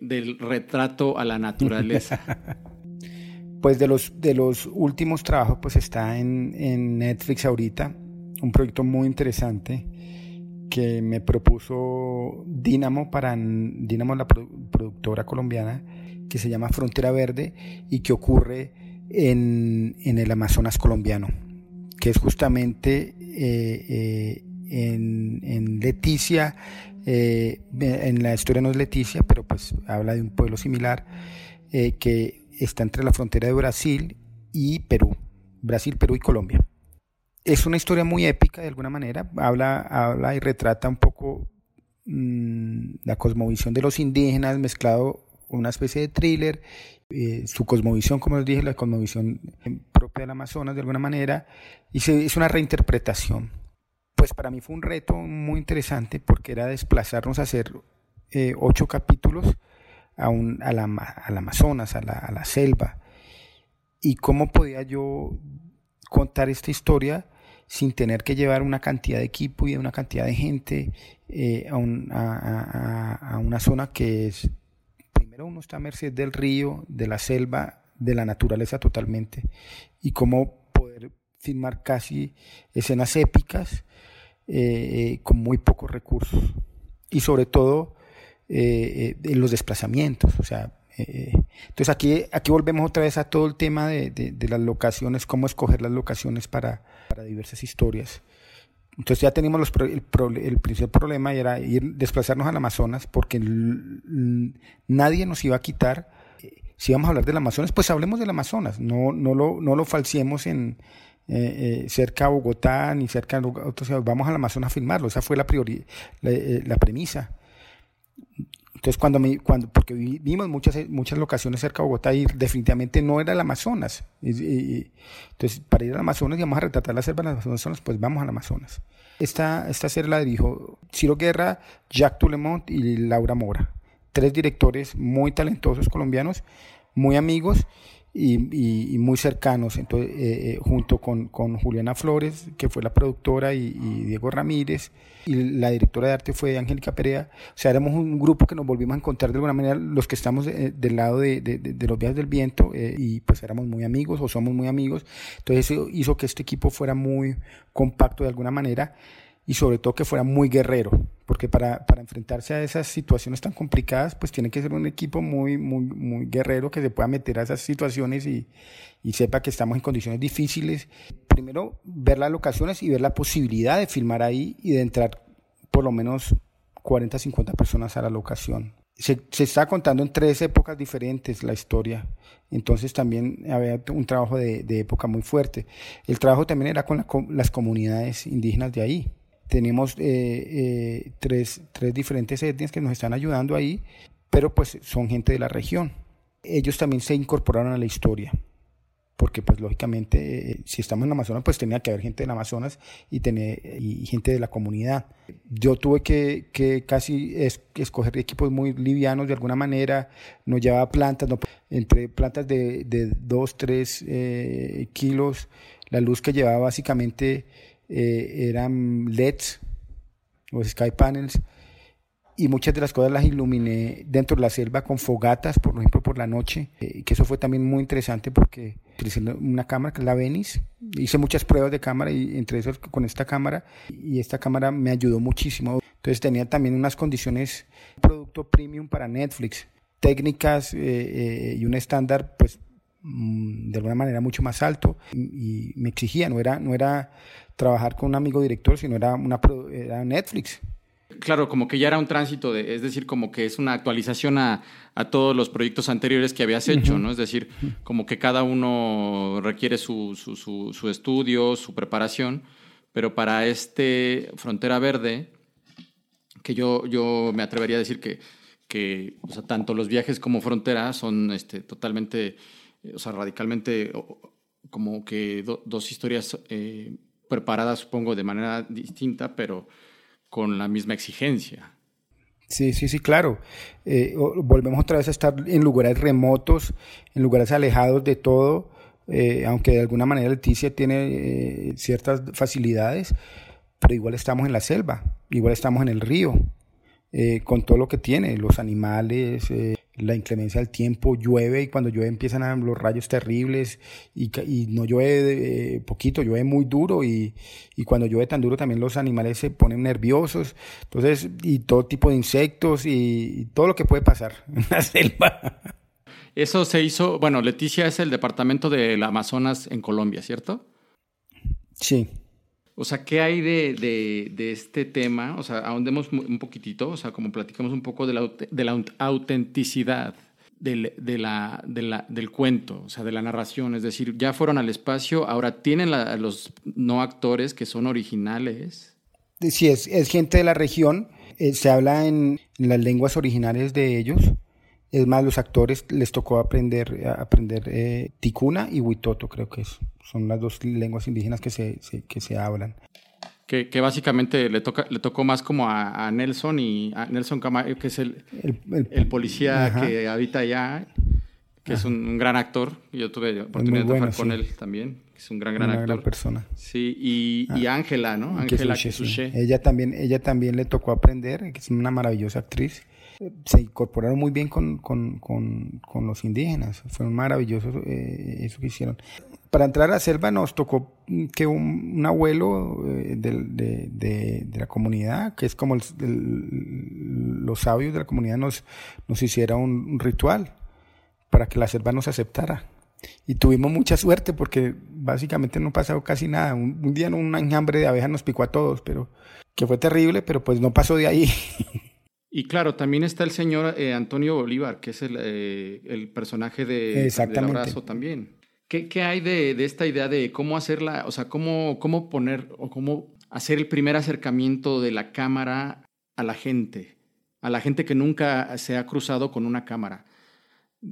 del retrato a la naturaleza. pues de los, de los últimos trabajos, pues está en, en Netflix ahorita. Un proyecto muy interesante que me propuso Dínamo para Dínamo la productora colombiana que se llama Frontera Verde y que ocurre en, el Amazonas colombiano, que es justamente eh, eh, en, Leticia, eh, en la historia no es Leticia, pero pues habla de un pueblo similar que está entre la frontera de Brasil y Perú, Brasil, Perú y Colombia. Es una historia muy épica de alguna manera, habla, habla y retrata un poco mm, la cosmovisión de los indígenas mezclado una especie de thriller, eh, su cosmovisión, como les dije, la cosmovisión propia del Amazonas de alguna manera, y se, es una reinterpretación. Pues para mí fue un reto muy interesante porque era desplazarnos a hacer eh, ocho capítulos a un, a la, al Amazonas, a la, a la selva, y cómo podía yo contar esta historia sin tener que llevar una cantidad de equipo y una cantidad de gente eh, a, un, a, a, una zona que es uno está a merced del río, de la selva, de la naturaleza totalmente. Y cómo poder filmar casi escenas épicas eh, eh, con muy pocos recursos. Y sobre todo en los desplazamientos. O sea, entonces aquí, aquí volvemos otra vez a todo el tema de, las locaciones, cómo escoger las locaciones para, para diversas historias. Entonces ya teníamos los, el, el, principal problema era ir desplazarnos al Amazonas porque nadie nos iba a quitar. Eh, si vamos a hablar del Amazonas, pues hablemos del Amazonas, no, no, lo, no lo en eh, eh, cerca a Bogotá ni cerca a otros vamos al Amazonas a filmarlo, esa fue la, priori, la premisa. Entonces, cuando, me, cuando porque vimos muchas, muchas locaciones cerca de Bogotá y definitivamente no era el Amazonas. entonces, para ir al Amazonas y vamos a retratar la selva del Amazonas, pues vamos al Amazonas. Esta, esta serie la dirijo Ciro Guerra, Jacques Toulemont y Laura Mora. Tres directores muy talentosos colombianos, muy amigos y, muy cercanos, entonces, eh, eh, junto con, Juliana Flores, que fue la productora, y, Diego Ramírez, y la directora de arte fue Angélica Perea. O sea, éramos un grupo que nos volvimos a encontrar de alguna manera, los que estamos eh, del lado de, de, los viajes del viento, y pues éramos muy amigos o somos muy amigos. Entonces eso hizo que este equipo fuera muy compacto de alguna manera y sobre todo que fuera muy guerrero, porque para, para, enfrentarse a esas situaciones tan complicadas, pues tiene que ser un equipo muy, muy, muy guerrero que se pueda meter a esas situaciones y, y sepa que estamos en condiciones difíciles. Primero, ver las locaciones y ver la posibilidad de filmar ahí y de entrar por lo menos 40, 50 personas a la locación. Se, se, está contando en tres épocas diferentes la historia. Entonces también había un trabajo de, de época muy fuerte. El trabajo también era con las comunidades indígenas de ahí tenemos eh, eh, tres, tres diferentes etnias que nos están ayudando ahí, pero pues son gente de la región. Ellos también se incorporaron a la historia, porque pues lógicamente eh, si estamos en Amazonas pues tenía que haber gente del Amazonas y, tener, y gente de la comunidad. Yo tuve que, que casi escoger equipos muy livianos de alguna manera, no llevaba plantas, no, entre plantas de 2, 3 kilos, la luz que llevaba básicamente eh, eran LEDs o Sky Panels y muchas de las cosas las iluminé dentro de la selva con fogatas, por ejemplo, por la noche, eh, que eso fue también muy interesante porque utilicé una cámara que es la Venice, hice muchas pruebas de cámara y entre esas con esta cámara y esta cámara me ayudó muchísimo. Entonces tenía también unas condiciones, producto premium para Netflix, técnicas eh, y un estándar pues de alguna manera mucho más alto y, me exigía, no era, no era trabajar con un amigo director, sino era, una, era Netflix. Claro, como que ya era un tránsito, de, es decir, como que es una actualización a, a todos los proyectos anteriores que habías hecho, ¿no? Es decir, como que cada uno requiere su, su, su, estudio, su preparación, pero para este Frontera Verde, que yo, yo me atrevería a decir que, que o sea, tanto los viajes como Frontera son este, totalmente, o sea, radicalmente como que dos historias eh, preparada, supongo, de manera distinta, pero con la misma exigencia. Sí, sí, sí, claro. Eh, volvemos otra vez a estar en lugares remotos, en lugares alejados de todo, eh, aunque de alguna manera Leticia tiene ciertas facilidades, pero igual estamos en la selva, igual estamos en el río, con todo lo que tiene, los animales, la inclemencia del tiempo, llueve y cuando llueve empiezan a los rayos terribles y, y no llueve eh, poquito, llueve muy duro y, y, cuando llueve tan duro también los animales se ponen nerviosos, entonces, y todo tipo de insectos y, todo lo que puede pasar en la selva. Eso se hizo, bueno, Leticia es el departamento del Amazonas en Colombia, ¿cierto? Sí. O sea, ¿qué hay de, de, de, este tema? O sea, ahondemos un poquitito, o sea, como platicamos un poco de la, de la autenticidad del, de la, la, del cuento, o sea, de la narración. Es decir, ya fueron al espacio, ahora tienen los no actores que son originales. Sí, es, es gente de la región, eh, se habla en, en, las lenguas originales de ellos. Es más, los actores les tocó aprender, aprender eh, ticuna y huitoto, creo que es son las dos lenguas indígenas que se, que se hablan. Que, que, básicamente le, toca, le tocó más como a, Nelson y a Nelson Camayo, que es el, el, policía que habita allá, que es un, gran actor. Yo tuve oportunidad de trabajar con él también, que es un gran, gran Una actor. Gran persona. Sí, y, y ah. Ángela, ¿no? Ángela. Ella también, ella también le tocó aprender, que es una maravillosa actriz se incorporaron muy bien con, con, con, los indígenas. Fue maravilloso eh, eso que hicieron. Para entrar a la selva nos tocó que un, abuelo eh, de, de, de, la comunidad, que es como los sabios de la comunidad, nos, nos hiciera un, ritual para que la selva nos aceptara. Y tuvimos mucha suerte porque básicamente no pasó casi nada. Un, un día un enjambre de abejas nos picó a todos, pero que fue terrible, pero pues no pasó de ahí. Y claro, también está el señor eh, Antonio Bolívar, que es el, eh, el personaje de, del abrazo también. ¿Qué, qué hay de, de, esta idea de cómo hacerla, o sea, cómo, cómo poner o cómo hacer el primer acercamiento de la cámara a la gente, a la gente que nunca se ha cruzado con una cámara?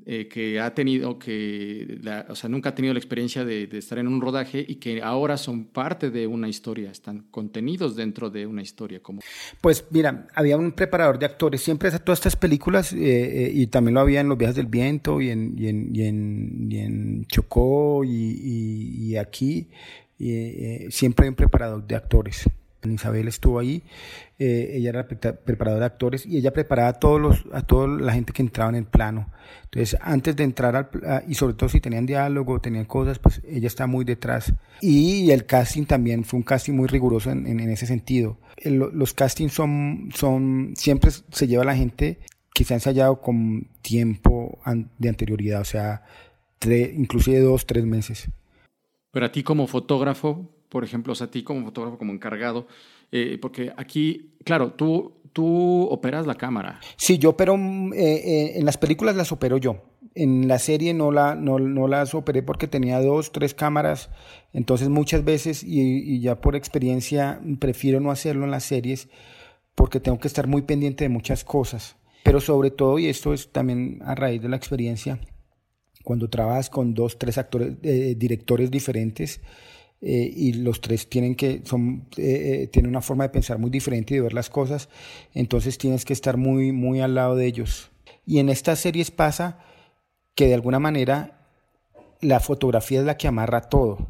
Eh, que ha tenido que, o sea, nunca ha tenido la experiencia de, estar en un rodaje y que ahora son parte de una historia, están contenidos dentro de una historia. Como... Pues mira, había un preparador de actores, siempre todas estas películas, eh, eh, y también lo había en Los Viajes del Viento y en, y en, y en, Chocó y, y aquí, siempre hay un preparador de actores. Isabel estuvo ahí, eh, ella era preparadora de actores y ella preparaba a todos los, a toda la gente que entraba en el plano. Entonces, antes de entrar al, y sobre todo si tenían diálogo, tenían cosas, pues ella está muy detrás. Y el casting también fue un casting muy riguroso en, ese sentido. los castings son, son, siempre se lleva la gente que se ha ensayado con tiempo de anterioridad, o sea, inclusive dos, tres meses. Pero a ti como fotógrafo, por ejemplo, o sea, a ti como fotógrafo, como encargado, eh, porque aquí, claro, tú, tú operas la cámara. Sí, yo opero, mm, eh, eh, en las películas las opero yo. En la serie no, la, no, no, las operé porque tenía dos, tres cámaras, entonces muchas veces, y, y ya por experiencia, prefiero no hacerlo en las series porque tengo que estar muy pendiente de muchas cosas. Pero sobre todo, y esto es también a raíz de la experiencia, cuando trabajas con dos, tres actores, directores diferentes, eh, y los tres tienen que son eh, eh, una forma de pensar muy diferente y de ver las cosas entonces tienes que estar muy muy al lado de ellos y en estas series pasa que de alguna manera la fotografía es la que amarra todo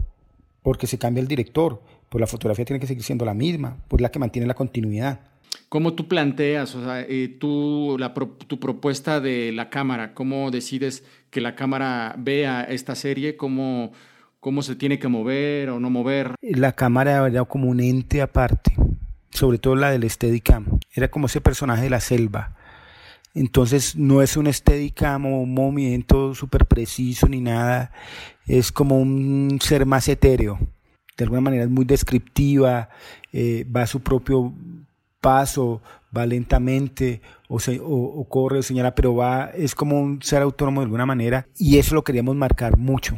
porque se cambia el director pues la fotografía tiene que seguir siendo la misma pues la que mantiene la continuidad ¿Cómo tú planteas, o sea, tú, la, tu propuesta de la cámara? ¿Cómo decides que la cámara vea esta serie? ¿Cómo, cómo se tiene que mover o no mover. La cámara era como un ente aparte, sobre todo la del Steadicam. Era como ese personaje de la selva. Entonces no es un Steadicam o un movimiento súper preciso ni nada. Es como un ser más etéreo. De alguna manera es muy descriptiva, eh, va a su propio paso, va lentamente o, se, o corre o señala, pero va, es como un ser autónomo de alguna manera y eso lo queríamos marcar mucho.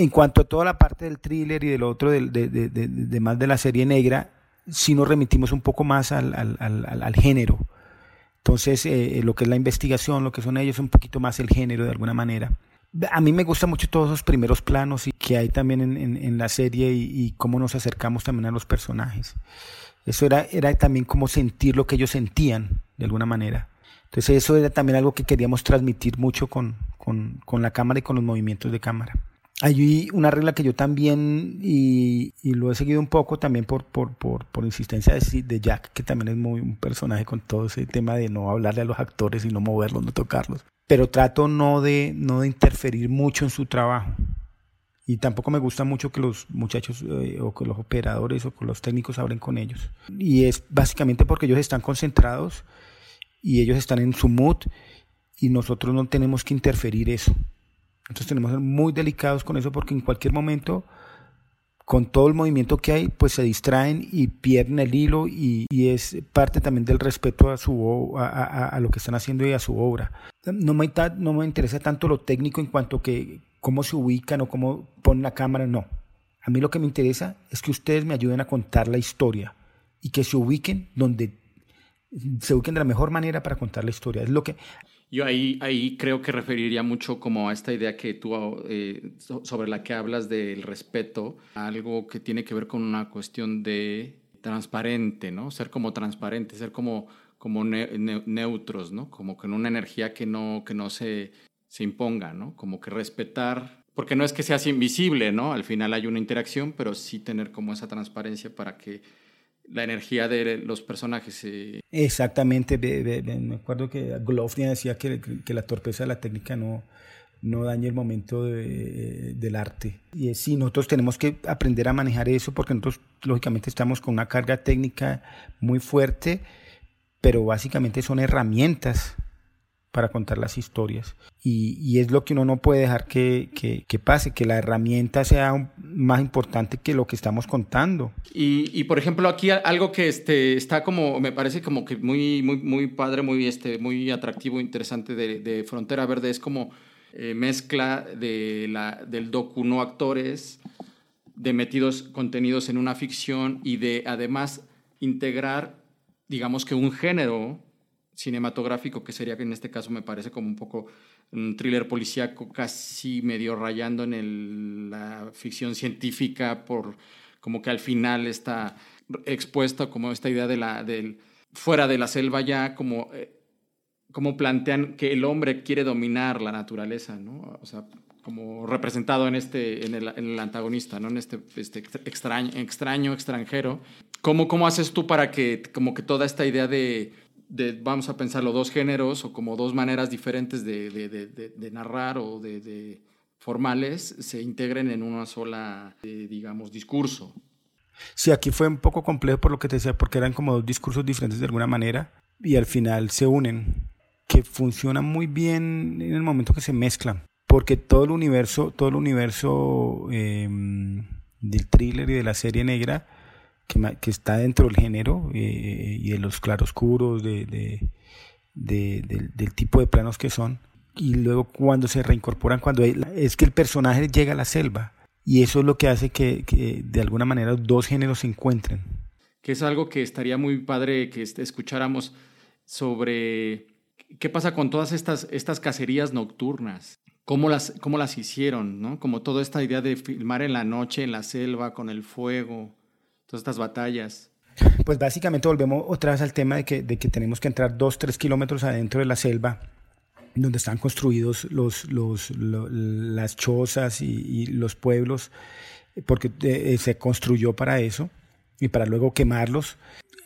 En cuanto a toda la parte del thriller y del otro, de, de, de, de más de la serie negra, sí nos remitimos un poco más al, género. Entonces, eh, eh, lo que es la investigación, lo que son ellos, un poquito más el género de alguna manera. A mí me gustan mucho todos esos primeros planos y que hay también en, la serie y, cómo nos acercamos también a los personajes. Eso era, también como sentir lo que ellos sentían, de alguna manera. Entonces eso era también algo que queríamos transmitir mucho con la cámara y con los movimientos de cámara. Hay una regla que yo también, y, lo he seguido un poco también por, insistencia de, de, Jack, que también es muy un personaje con todo ese tema de no hablarle a los actores y no moverlos, no tocarlos. pero trato no de, no de interferir mucho en su trabajo. Y tampoco me gusta mucho que los muchachos eh, o que los operadores o que los técnicos hablen con ellos. Y es básicamente porque ellos están concentrados y ellos están en su mood y nosotros no tenemos que interferir eso. Entonces tenemos que ser muy delicados con eso porque en cualquier momento, con todo el movimiento que hay, pues se distraen y pierden el hilo y, es parte también del respeto a, su, a, a, lo que están haciendo y a su obra. No me, no me interesa tanto lo técnico en cuanto que cómo se ubican o cómo ponen la cámara, no. A mí lo que me interesa es que ustedes me ayuden a contar la historia y que se ubiquen donde se ubiquen de la mejor manera para contar la historia. Es lo que yo ahí, ahí creo que referiría mucho como a esta idea que tú, eh, sobre la que hablas del respeto, algo que tiene que ver con una cuestión de transparente, ¿no? Ser como transparente, ser como, como neutros, ¿no? Como con una energía que no, que no se, se imponga, ¿no? Como que respetar, porque no es que seas invisible, ¿no? Al final hay una interacción, pero sí tener como esa transparencia para que la energía de los personajes. Exactamente, me acuerdo que Golovnia decía que, que, la torpeza de la técnica no, no daña el momento del arte. Y sí, nosotros tenemos que aprender a manejar eso porque nosotros lógicamente estamos con una carga técnica muy fuerte, pero básicamente son herramientas para contar las historias. Y, es lo que uno no puede dejar que, pase, que la herramienta sea más importante que lo que estamos contando. Y, por ejemplo, aquí algo que este, está como, me parece como que muy, muy, muy padre, muy, este, muy atractivo, interesante de, Frontera Verde, es como eh, mezcla de la, del docu no actores, de metidos contenidos en una ficción y de además integrar, digamos que un género cinematográfico, que sería que en este caso me parece como un poco un thriller policíaco, casi medio rayando en la ficción científica, por como que al final está expuesta como esta idea de la, del fuera de la selva ya, como, eh, como plantean que el hombre quiere dominar la naturaleza, ¿no? O sea, como representado en este en el, en el antagonista, ¿no? En este, este extraño, extraño, extranjero. ¿Cómo, ¿Cómo haces tú para que como que toda esta idea de vamos a pensarlo, dos géneros o como dos maneras diferentes de, narrar o de, formales se integren en una sola, eh, digamos, discurso. Sí, aquí fue un poco complejo por lo que te decía, porque eran como dos discursos diferentes de alguna manera y al final se unen, que funciona muy bien en el momento que se mezclan, porque todo el universo, todo el universo em, del thriller y de la serie negra que, está dentro del género eh, y de los claroscuros, de, de, del, tipo de planos que son. Y luego cuando se reincorporan, cuando es que el personaje llega a la selva. Y eso es lo que hace que, que de alguna manera dos géneros se encuentren. Que es algo que estaría muy padre que escucháramos sobre qué pasa con todas estas, estas cacerías nocturnas. Cómo las, cómo las hicieron, ¿no? Como toda esta idea de filmar en la noche, en la selva, con el fuego, todas estas batallas? Pues básicamente volvemos otra vez al tema de que, de que tenemos que entrar dos, tres kilómetros adentro de la selva, donde están construidos los, los, las chozas y, los pueblos, porque eh, se construyó para eso y para luego quemarlos.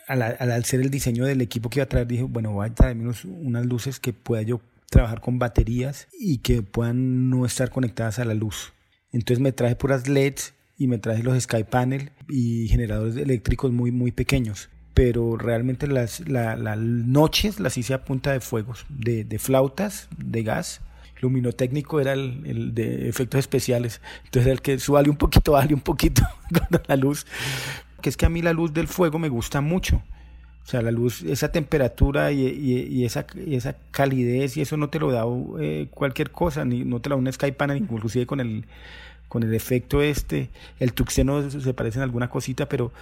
Al, al, ser el diseño del equipo que iba a traer, dije, bueno, voy a traer unas luces que pueda yo trabajar con baterías y que puedan no estar conectadas a la luz. Entonces me traje puras LEDs y me traje los Sky Panel y generadores eléctricos muy, muy pequeños. Pero realmente las, noches las hice a punta de fuegos, de, de flautas, de gas. Luminotécnico era el, el, de efectos especiales. Entonces el que suale un poquito, vale un poquito con la luz. Que es que a mí la luz del fuego me gusta mucho. O sea, la luz, esa temperatura y, y, esa, esa calidez y eso no te lo da eh, cualquier cosa, ni no te lo da un Sky Panel, inclusive con el con el efecto este, el tuxeno se parece en alguna cosita, pero,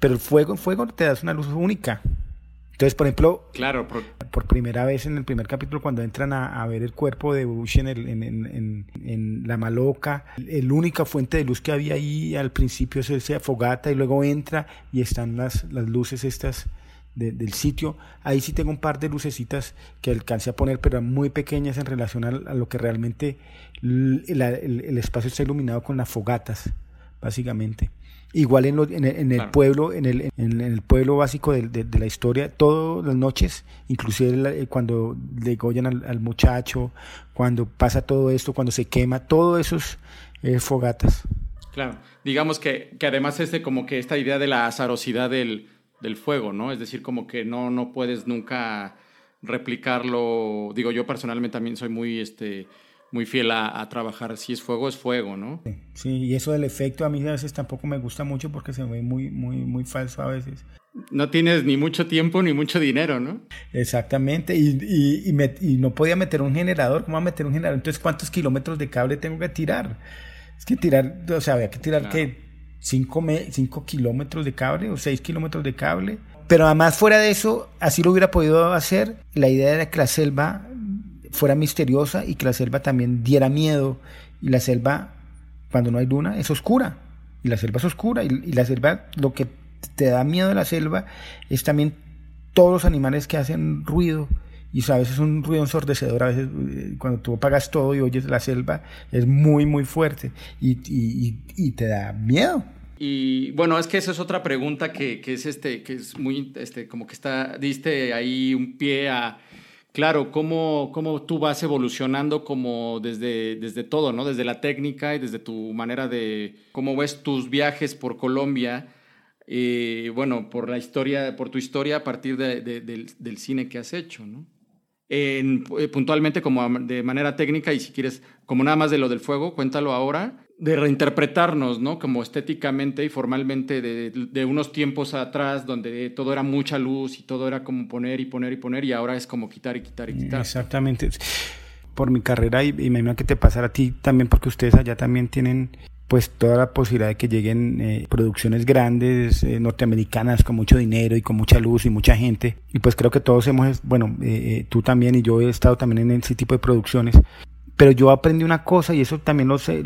pero el fuego, en fuego te das una luz única. Entonces, por ejemplo, claro, por, primera vez en el primer capítulo, cuando entran a, ver el cuerpo de Bush en, el, en, en, en, la maloca, el única fuente de luz que había ahí al principio es esa fogata y luego entra y están las, las luces estas del sitio. Ahí sí tengo un par de lucecitas que alcancé a poner, pero muy pequeñas en relación a, lo que realmente el, espacio está iluminado con las fogatas. básicamente. Igual en, en, el pueblo, en el, en el pueblo básico de, de, la historia, todas las noches, inclusive eh, cuando degollan al, al, muchacho, cuando pasa todo esto, cuando se quema, todo eso es fogatas. Claro, digamos que, que además es de como que esta idea de la azarosidad del, del fuego, ¿no? Es decir, como que no, no puedes nunca replicarlo. Digo, yo personalmente también soy muy, este, muy fiel a, trabajar. Si es fuego, es fuego, ¿no? Sí, y eso del efecto a mí a veces tampoco me gusta mucho porque se ve muy, muy, muy falso a veces. No tienes ni mucho tiempo ni mucho dinero, ¿no? Exactamente, y, y, y, no podía meter un generador. ¿Cómo va a meter un generador? Entonces, ¿cuántos kilómetros de cable tengo que tirar? Es que tirar, o sea, había que tirar que 5 kilómetros de cable o 6 kilómetros de cable. Pero además fuera de eso, así lo hubiera podido hacer. La idea era que la selva fuera misteriosa y que la selva también diera miedo. Y la selva, cuando no hay luna, es oscura. Y la selva es oscura. Y, y la selva, lo que te da miedo de la selva es también todos los animales que hacen ruido y a veces es un ruido ensordecedor, a veces eh, cuando tú apagas todo y oyes la selva es muy muy fuerte y, y, y, te da miedo. Y bueno, es que esa es otra pregunta que, que, es este, que es muy, este, como que está, diste ahí un pie a, claro, cómo, cómo tú vas evolucionando como desde, desde todo, ¿no? Desde la técnica y desde tu manera de, cómo ves tus viajes por Colombia, y bueno, por la historia, por tu historia a partir de, del, del cine que has hecho, ¿no? En, eh, puntualmente como de manera técnica y si quieres, como nada más de lo del fuego, cuéntalo ahora, de reinterpretarnos, ¿no? Como estéticamente y formalmente de, de, unos tiempos atrás donde todo era mucha luz y todo era como poner y poner y poner y ahora es como quitar y quitar y quitar. Exactamente. Por mi carrera y, me imagino que te pasará a ti también porque ustedes allá también tienen pues toda la posibilidad de que lleguen eh, producciones grandes, eh, norteamericanas, con mucho dinero y con mucha luz y mucha gente. Y pues creo que todos hemos, bueno, eh, tú también y yo he estado también en ese tipo de producciones. Pero yo aprendí una cosa y eso también lo sé,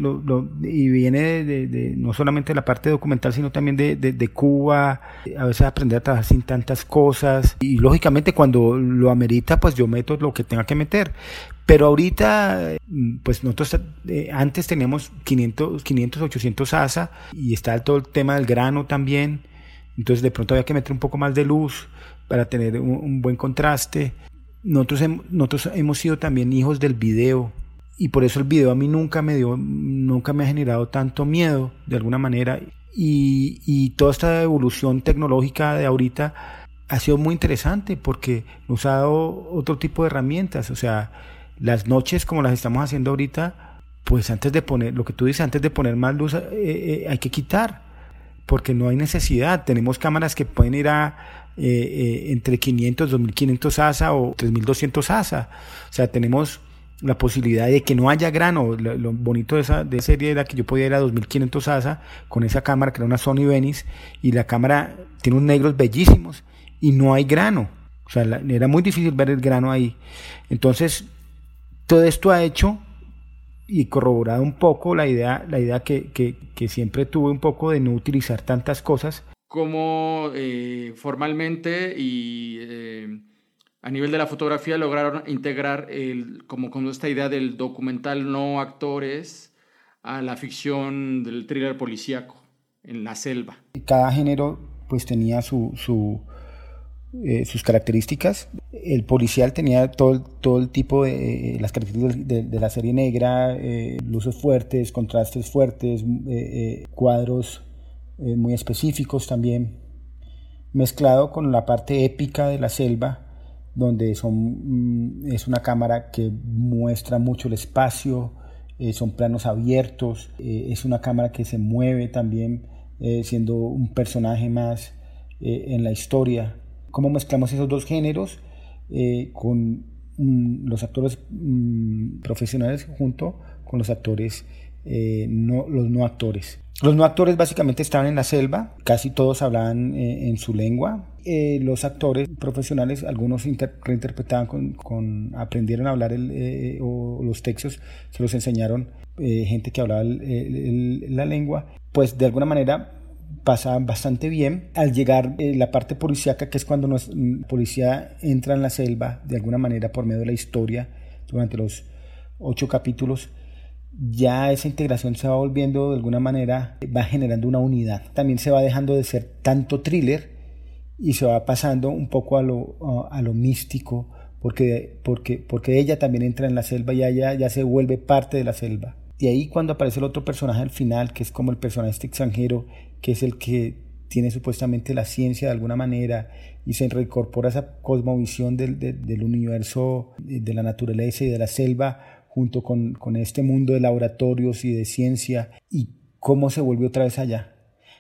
y viene de, no solamente de la parte documental, sino también de, de, Cuba. A veces aprender a trabajar sin tantas cosas. Y lógicamente cuando lo amerita, pues yo meto lo que tenga que meter. Pero ahorita, pues nosotros eh, antes teníamos 500, 500, 800 ASA y está todo el tema del grano también. Entonces de pronto había que meter un poco más de luz para tener un, buen contraste. Nosotros, nosotros hemos sido también hijos del video y por eso el video a mí nunca me dio, nunca me ha generado tanto miedo de alguna manera y, y toda esta evolución tecnológica de ahorita ha sido muy interesante porque nos ha dado otro tipo de herramientas, o sea, las noches como las estamos haciendo ahorita, pues antes de poner, lo que tú dices, antes de poner más luz eh, eh, hay que quitar, porque no hay necesidad. Tenemos cámaras que pueden ir a eh, entre 500, 2500 ASA o 3200 ASA. O sea, tenemos la posibilidad de que no haya grano. Lo, bonito de esa, de serie era que yo podía ir a 2500 ASA con esa cámara que era una Sony Venice y la cámara tiene unos negros bellísimos y no hay grano. O sea, era muy difícil ver el grano ahí. Entonces, todo esto ha hecho y corroborado un poco la idea, la idea que, que, siempre tuve un poco de no utilizar tantas cosas. Como eh, formalmente y eh, a nivel de la fotografía lograron integrar el, como con esta idea del documental no actores a la ficción del thriller policíaco en la selva. Cada género pues tenía su, su, eh, sus características. El policial tenía todo, todo el tipo de eh, las características de, la serie negra, eh, luces fuertes, contrastes fuertes, cuadros muy específicos también, mezclado con la parte épica de la selva, donde son, mm, es una cámara que muestra mucho el espacio, son planos abiertos, es una cámara que se mueve también, siendo un personaje más en la historia cómo mezclamos esos dos géneros eh, con mm, los actores mm, profesionales junto con los actores, eh, no, los no actores. Los no actores básicamente estaban en la selva, casi todos hablaban eh, en su lengua. los actores profesionales, algunos reinterpretaban, con, aprendieron a hablar el, o los textos, se los enseñaron gente que hablaba la lengua. Pues de alguna manera pasa bastante bien. Al llegar eh, la parte policíaca, que es cuando la mm, policía entra en la selva, de alguna manera por medio de la historia, durante los ocho capítulos, ya esa integración se va volviendo de alguna manera, va generando una unidad. También se va dejando de ser tanto thriller y se va pasando un poco a lo, a, lo místico, porque, porque, porque ella también entra en la selva y ella ya se vuelve parte de la selva. Y ahí cuando aparece el otro personaje al final, que es como el personaje extranjero, que es el que tiene supuestamente la ciencia de alguna manera y se reincorpora esa cosmovisión del, del universo, de la naturaleza y de la selva junto con, con este mundo de laboratorios y de ciencia y cómo se volvió otra vez allá.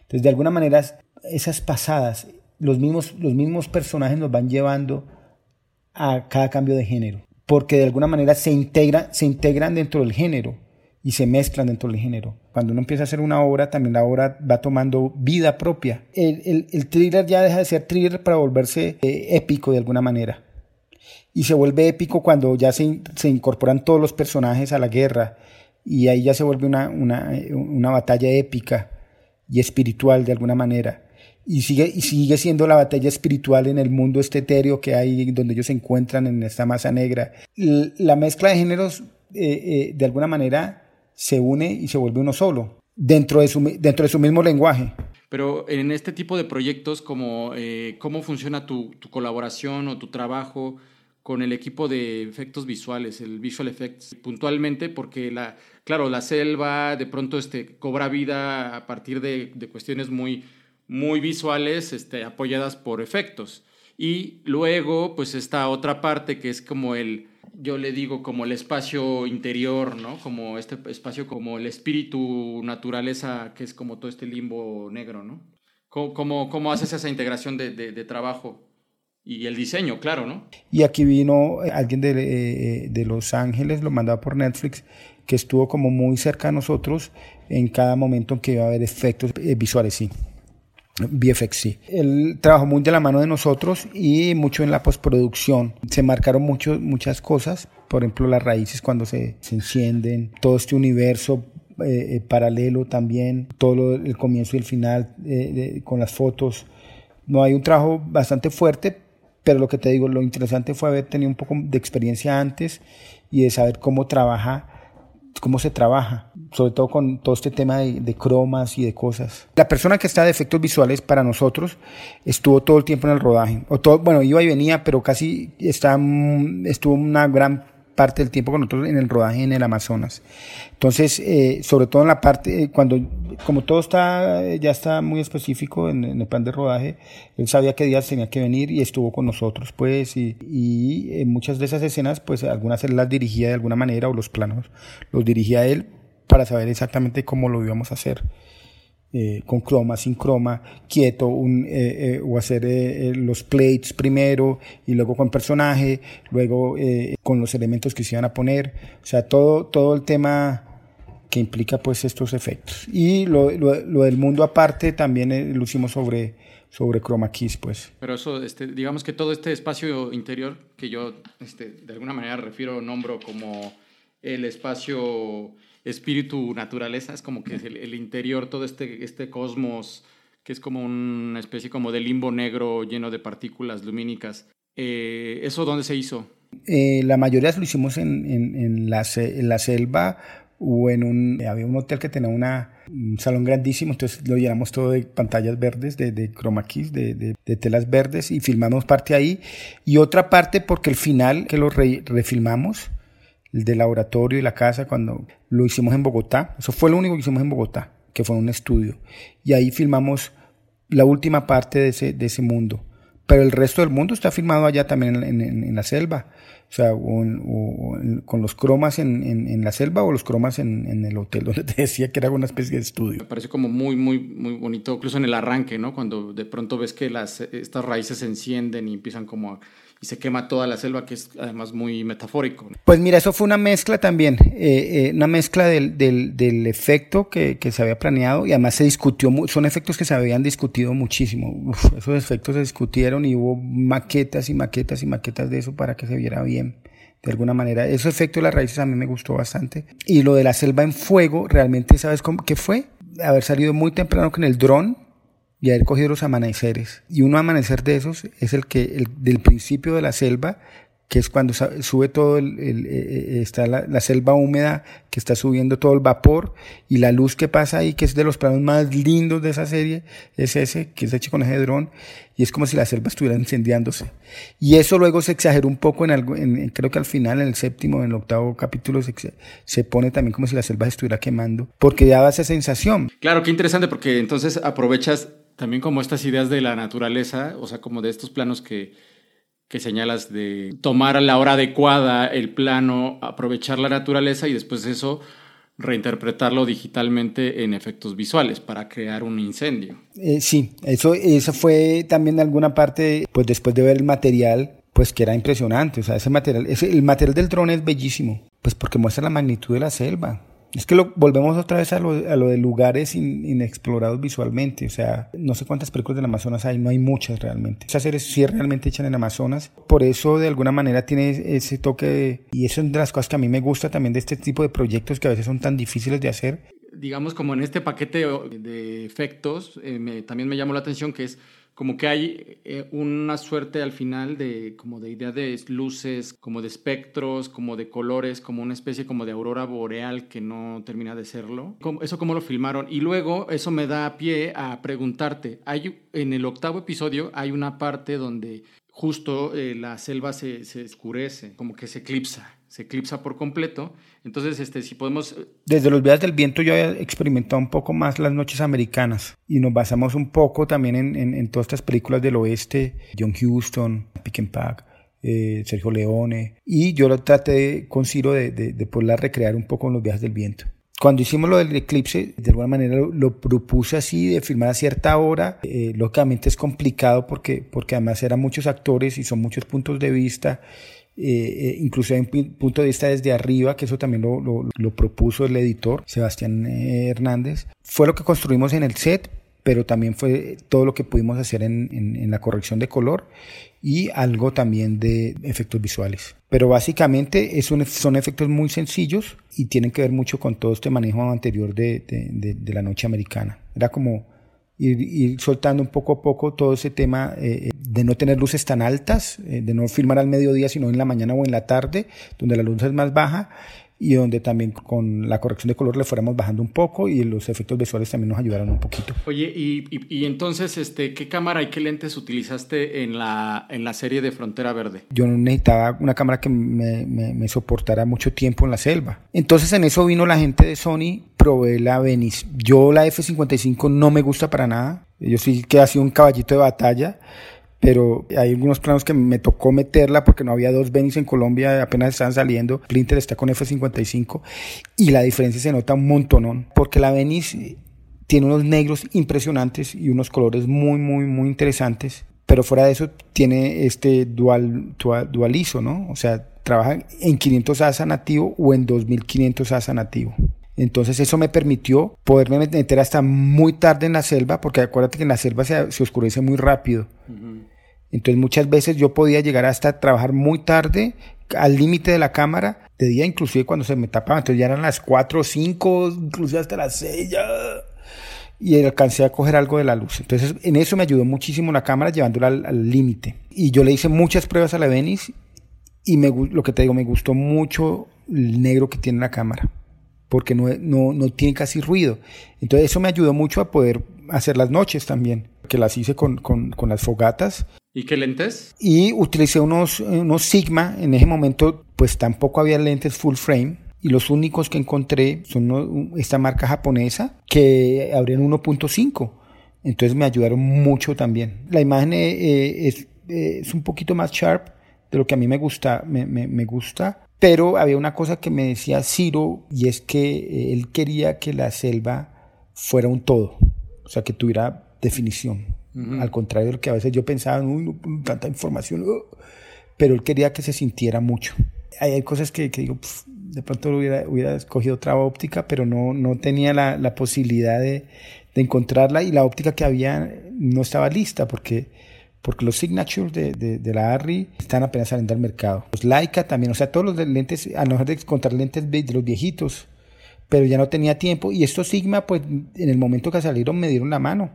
Entonces, de alguna manera, esas pasadas, los mismos, los mismos personajes nos van llevando a cada cambio de género, porque de alguna manera se, integra, se integran dentro del género y se mezclan dentro del género. Cuando uno empieza a hacer una obra, también la obra va tomando vida propia. El, el, el thriller ya deja de ser thriller para volverse eh, épico de alguna manera y se vuelve épico cuando ya se, se, incorporan todos los personajes a la guerra y ahí ya se vuelve una, una, una, batalla épica y espiritual de alguna manera. Y sigue, y sigue siendo la batalla espiritual en el mundo este que hay donde ellos se encuentran en esta masa negra. La mezcla de géneros eh, eh, de alguna manera se une y se vuelve uno solo dentro de su, dentro de su mismo lenguaje. Pero en este tipo de proyectos, como, eh, ¿cómo funciona tu, tu colaboración o tu trabajo? Con el equipo de efectos visuales, el Visual Effects, puntualmente porque, la, claro, la selva de pronto este, cobra vida a partir de, de cuestiones muy, muy visuales este, apoyadas por efectos. Y luego, pues esta otra parte que es como el, yo le digo como el espacio interior, ¿no? Como este espacio, como el espíritu, naturaleza, que es como todo este limbo negro, ¿no? ¿Cómo, cómo, haces esa integración de, de, de trabajo? Y el diseño, claro, ¿no? Y aquí vino eh, alguien de, eh, de, Los Ángeles, lo mandaba por Netflix, que estuvo como muy cerca a nosotros en cada momento en que iba a haber efectos eh, visuales, sí. VFX, sí. Él trabajó muy de la mano de nosotros y mucho en la postproducción. Se marcaron mucho, muchas cosas, por ejemplo, las raíces cuando se, se encienden, todo este universo paralelo también, todo el comienzo y el final con las fotos. No hay un trabajo bastante fuerte, pero lo que te digo, lo interesante fue haber tenido un poco de experiencia antes y de saber cómo trabaja, cómo se trabaja, sobre todo con todo este tema de, cromas y de cosas. La persona que está de efectos visuales para nosotros estuvo todo el tiempo en el rodaje, o todo, bueno, iba y venía, pero casi está, estuvo una gran parte del tiempo con nosotros en el rodaje en el Amazonas. Entonces, eh, sobre todo en la parte, eh, cuando, como todo está, ya está muy específico en, el plan de rodaje, él sabía qué días tenía que venir y estuvo con nosotros, pues, y, y en muchas de esas escenas, pues, algunas él las dirigía de alguna manera, o los planos los dirigía él para saber exactamente cómo lo íbamos a hacer. Eh, con croma, sin croma, quieto, un, eh, eh, o hacer los plates primero y luego con personaje, luego con los elementos que se iban a poner, o sea, todo, todo el tema que implica pues estos efectos. Y lo, lo, del mundo aparte también lo hicimos sobre, sobre chroma keys, pues. Pero eso, este, digamos que todo este espacio interior que yo este, de alguna manera refiero, nombro como el espacio espíritu, naturaleza, es como que el, interior, todo este, este cosmos que es como una especie como de limbo negro lleno de partículas lumínicas. Eh, ¿Eso dónde se hizo? Eh, la mayoría lo hicimos en, en, la, selva o en un... Había un hotel que tenía una, un salón grandísimo, entonces lo llenamos todo de pantallas verdes, de, de, de, telas verdes y filmamos parte ahí. Y otra parte porque el final que lo refilmamos el de laboratorio y la casa, cuando lo hicimos en Bogotá. Eso fue lo único que hicimos en Bogotá, que fue un estudio. Y ahí filmamos la última parte de ese, de ese mundo. Pero el resto del mundo está filmado allá también en, en, la selva. O sea, con los cromas en, en, la selva o los cromas en, el hotel, donde te decía que era una especie de estudio. Me parece como muy, muy, muy bonito, incluso en el arranque, ¿no? Cuando de pronto ves que las, estas raíces se encienden y empiezan como a y se quema toda la selva, que es además muy metafórico. Pues mira, eso fue una mezcla también, eh, eh, una mezcla del, del, del efecto que, que, se había planeado y además se discutió, son efectos que se habían discutido muchísimo. esos efectos se discutieron y hubo maquetas y maquetas y maquetas de eso para que se viera bien. De alguna manera, ese efecto de las raíces a mí me gustó bastante. Y lo de la selva en fuego, realmente, ¿sabes cómo, qué fue? Haber salido muy temprano con el dron y haber cogido los amaneceres. Y uno amanecer de esos es el que, el, del principio de la selva, que es cuando sube todo el, el eh, eh, está la, selva húmeda que está subiendo todo el vapor y la luz que pasa ahí que es de los planos más lindos de esa serie es ese que es hecho con ese dron y es como si la selva estuviera incendiándose y eso luego se exageró un poco en algo en, creo que al final en el séptimo en el octavo capítulo se, se pone también como si la selva estuviera quemando porque daba esa sensación claro qué interesante porque entonces aprovechas también como estas ideas de la naturaleza o sea como de estos planos que que señalas de tomar a la hora adecuada el plano, aprovechar la naturaleza y después de eso reinterpretarlo digitalmente en efectos visuales para crear un incendio. Eh, sí, eso, eso fue también alguna parte, pues después de ver el material, pues que era impresionante, o sea, ese material, ese, el material del dron es bellísimo, pues porque muestra la magnitud de la selva, es que lo, volvemos otra vez a lo, de lugares inexplorados visualmente. O sea, no sé cuántas películas del Amazonas hay, no hay muchas realmente. Esas series sí realmente echan en Amazonas. Por eso, de alguna manera, tiene ese toque. y eso es de las cosas que a mí me gusta también de este tipo de proyectos que a veces son tan difíciles de hacer. Digamos, como en este paquete de efectos, eh, también me llamó la atención que es como que hay eh, una suerte al final de como de idea de luces, como de espectros, como de colores, como una especie como de aurora boreal que no termina de serlo. Eso cómo lo filmaron y luego eso me da pie a preguntarte, hay en el octavo episodio hay una parte donde justo eh, la selva se, se oscurece, como que se eclipsa se eclipsa por completo. Entonces, este, si podemos... Eh, Desde los viajes del viento yo había experimentado un poco más las noches americanas y nos basamos un poco también en, en, todas estas películas del oeste, John Huston, Pick and Pack, eh, Sergio Leone, y yo lo traté con Ciro de, de, de poderla recrear un poco en los viajes del viento. Cuando hicimos lo del eclipse, de alguna manera lo, propuse así, de filmar a cierta hora. Eh, lógicamente es complicado porque, porque además eran muchos actores y son muchos puntos de vista eh, eh, incluso en punto de vista desde arriba, que eso también lo, lo, propuso el editor, Sebastián eh, Hernández. Fue lo que construimos en el set, pero también fue todo lo que pudimos hacer en, en, la corrección de color y algo también de efectos visuales. Pero básicamente es son efectos muy sencillos y tienen que ver mucho con todo este manejo anterior de, de, de la noche americana. Era como ir, soltando un poco a poco todo ese tema eh, de no tener luces tan altas, eh, de no filmar al mediodía, sino en la mañana o en la tarde, donde la luz es más baja y donde también con la corrección de color le fuéramos bajando un poco y los efectos visuales también nos ayudaron un poquito. Oye, y, y, entonces, este, ¿qué cámara y qué lentes utilizaste en la, en la serie de Frontera Verde? Yo necesitaba una cámara que me, me, me soportara mucho tiempo en la selva. Entonces en eso vino la gente de Sony, probé la Venice. Yo la F55 no me gusta para nada. Yo sí que ha sido un caballito de batalla pero hay algunos planos que me tocó meterla porque no había dos Venice en Colombia, apenas estaban saliendo. Splinter está con F55 y la diferencia se nota un montonón porque la Venice tiene unos negros impresionantes y unos colores muy, muy, muy interesantes. Pero fuera de eso tiene este dual, dual, ISO, ¿no? O sea, trabaja en 500 ASA nativo o en 2500 ASA nativo. Entonces eso me permitió poderme meter hasta muy tarde en la selva, porque acuérdate que en la selva se, se oscurece muy rápido. Entonces muchas veces yo podía llegar hasta trabajar muy tarde al límite de la cámara, de día inclusive cuando se me tapaba, entonces ya eran las 4 o 5, inclusive hasta las 6 ya, y alcancé a coger algo de la luz. Entonces en eso me ayudó muchísimo la cámara llevándola al límite. Y yo le hice muchas pruebas a la Venice y me, lo que te digo, me gustó mucho el negro que tiene la cámara porque no, no, no tiene casi ruido. Entonces eso me ayudó mucho a poder hacer las noches también, que las hice con, con, con las fogatas. ¿Y qué lentes? Y utilicé unos, unos Sigma, en ese momento pues tampoco había lentes full frame. Y los únicos que encontré son esta marca japonesa que abren 1.5. Entonces me ayudaron mucho también. La imagen eh, eh, es, eh, es, un poquito más sharp de lo que a mí me gusta, me, me, me gusta pero había una cosa que me decía Ciro y es que eh, él quería que la selva fuera un todo, o sea, que tuviera definición. Al contrario de lo que a veces yo pensaba, uy, tanta información, uh", pero él quería que se sintiera mucho. Hay, cosas que, digo, de pronto hubiera, hubiera escogido otra óptica, pero no, no tenía la, la posibilidad de, de encontrarla y la óptica que había no estaba lista porque porque los signatures de, de, la ARRI están apenas saliendo al mercado. Los Leica también, o sea, todos los lentes, a no ser de encontrar lentes de los viejitos, pero ya no tenía tiempo. Y estos Sigma, pues en el momento que salieron me dieron la mano.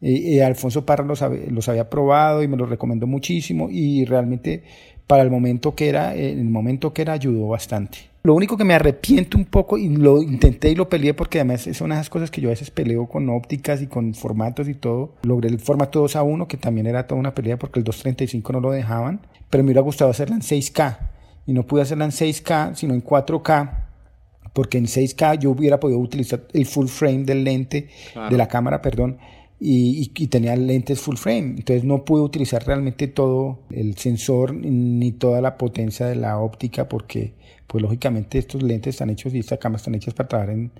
Eh, eh, Alfonso Parra los, los, había probado y me los recomendó muchísimo y realmente para el momento que era, en el momento que era ayudó bastante. Lo único que me arrepiento un poco, y lo intenté y lo peleé porque además son esas cosas que yo a veces peleo con ópticas y con formatos y todo. Logré el formato 2 a 1, que también era toda una pelea porque el 235 no lo dejaban, pero me hubiera gustado hacerla en 6K. Y no pude hacerla en 6K, sino en 4K, porque en 6K yo hubiera podido utilizar el full frame del lente, de la cámara, perdón, y, tenía lentes full frame. Entonces no pude utilizar realmente todo el sensor ni toda la potencia de la óptica porque, pues lógicamente estos lentes están hechos y estas cámaras están hechas para trabajar en,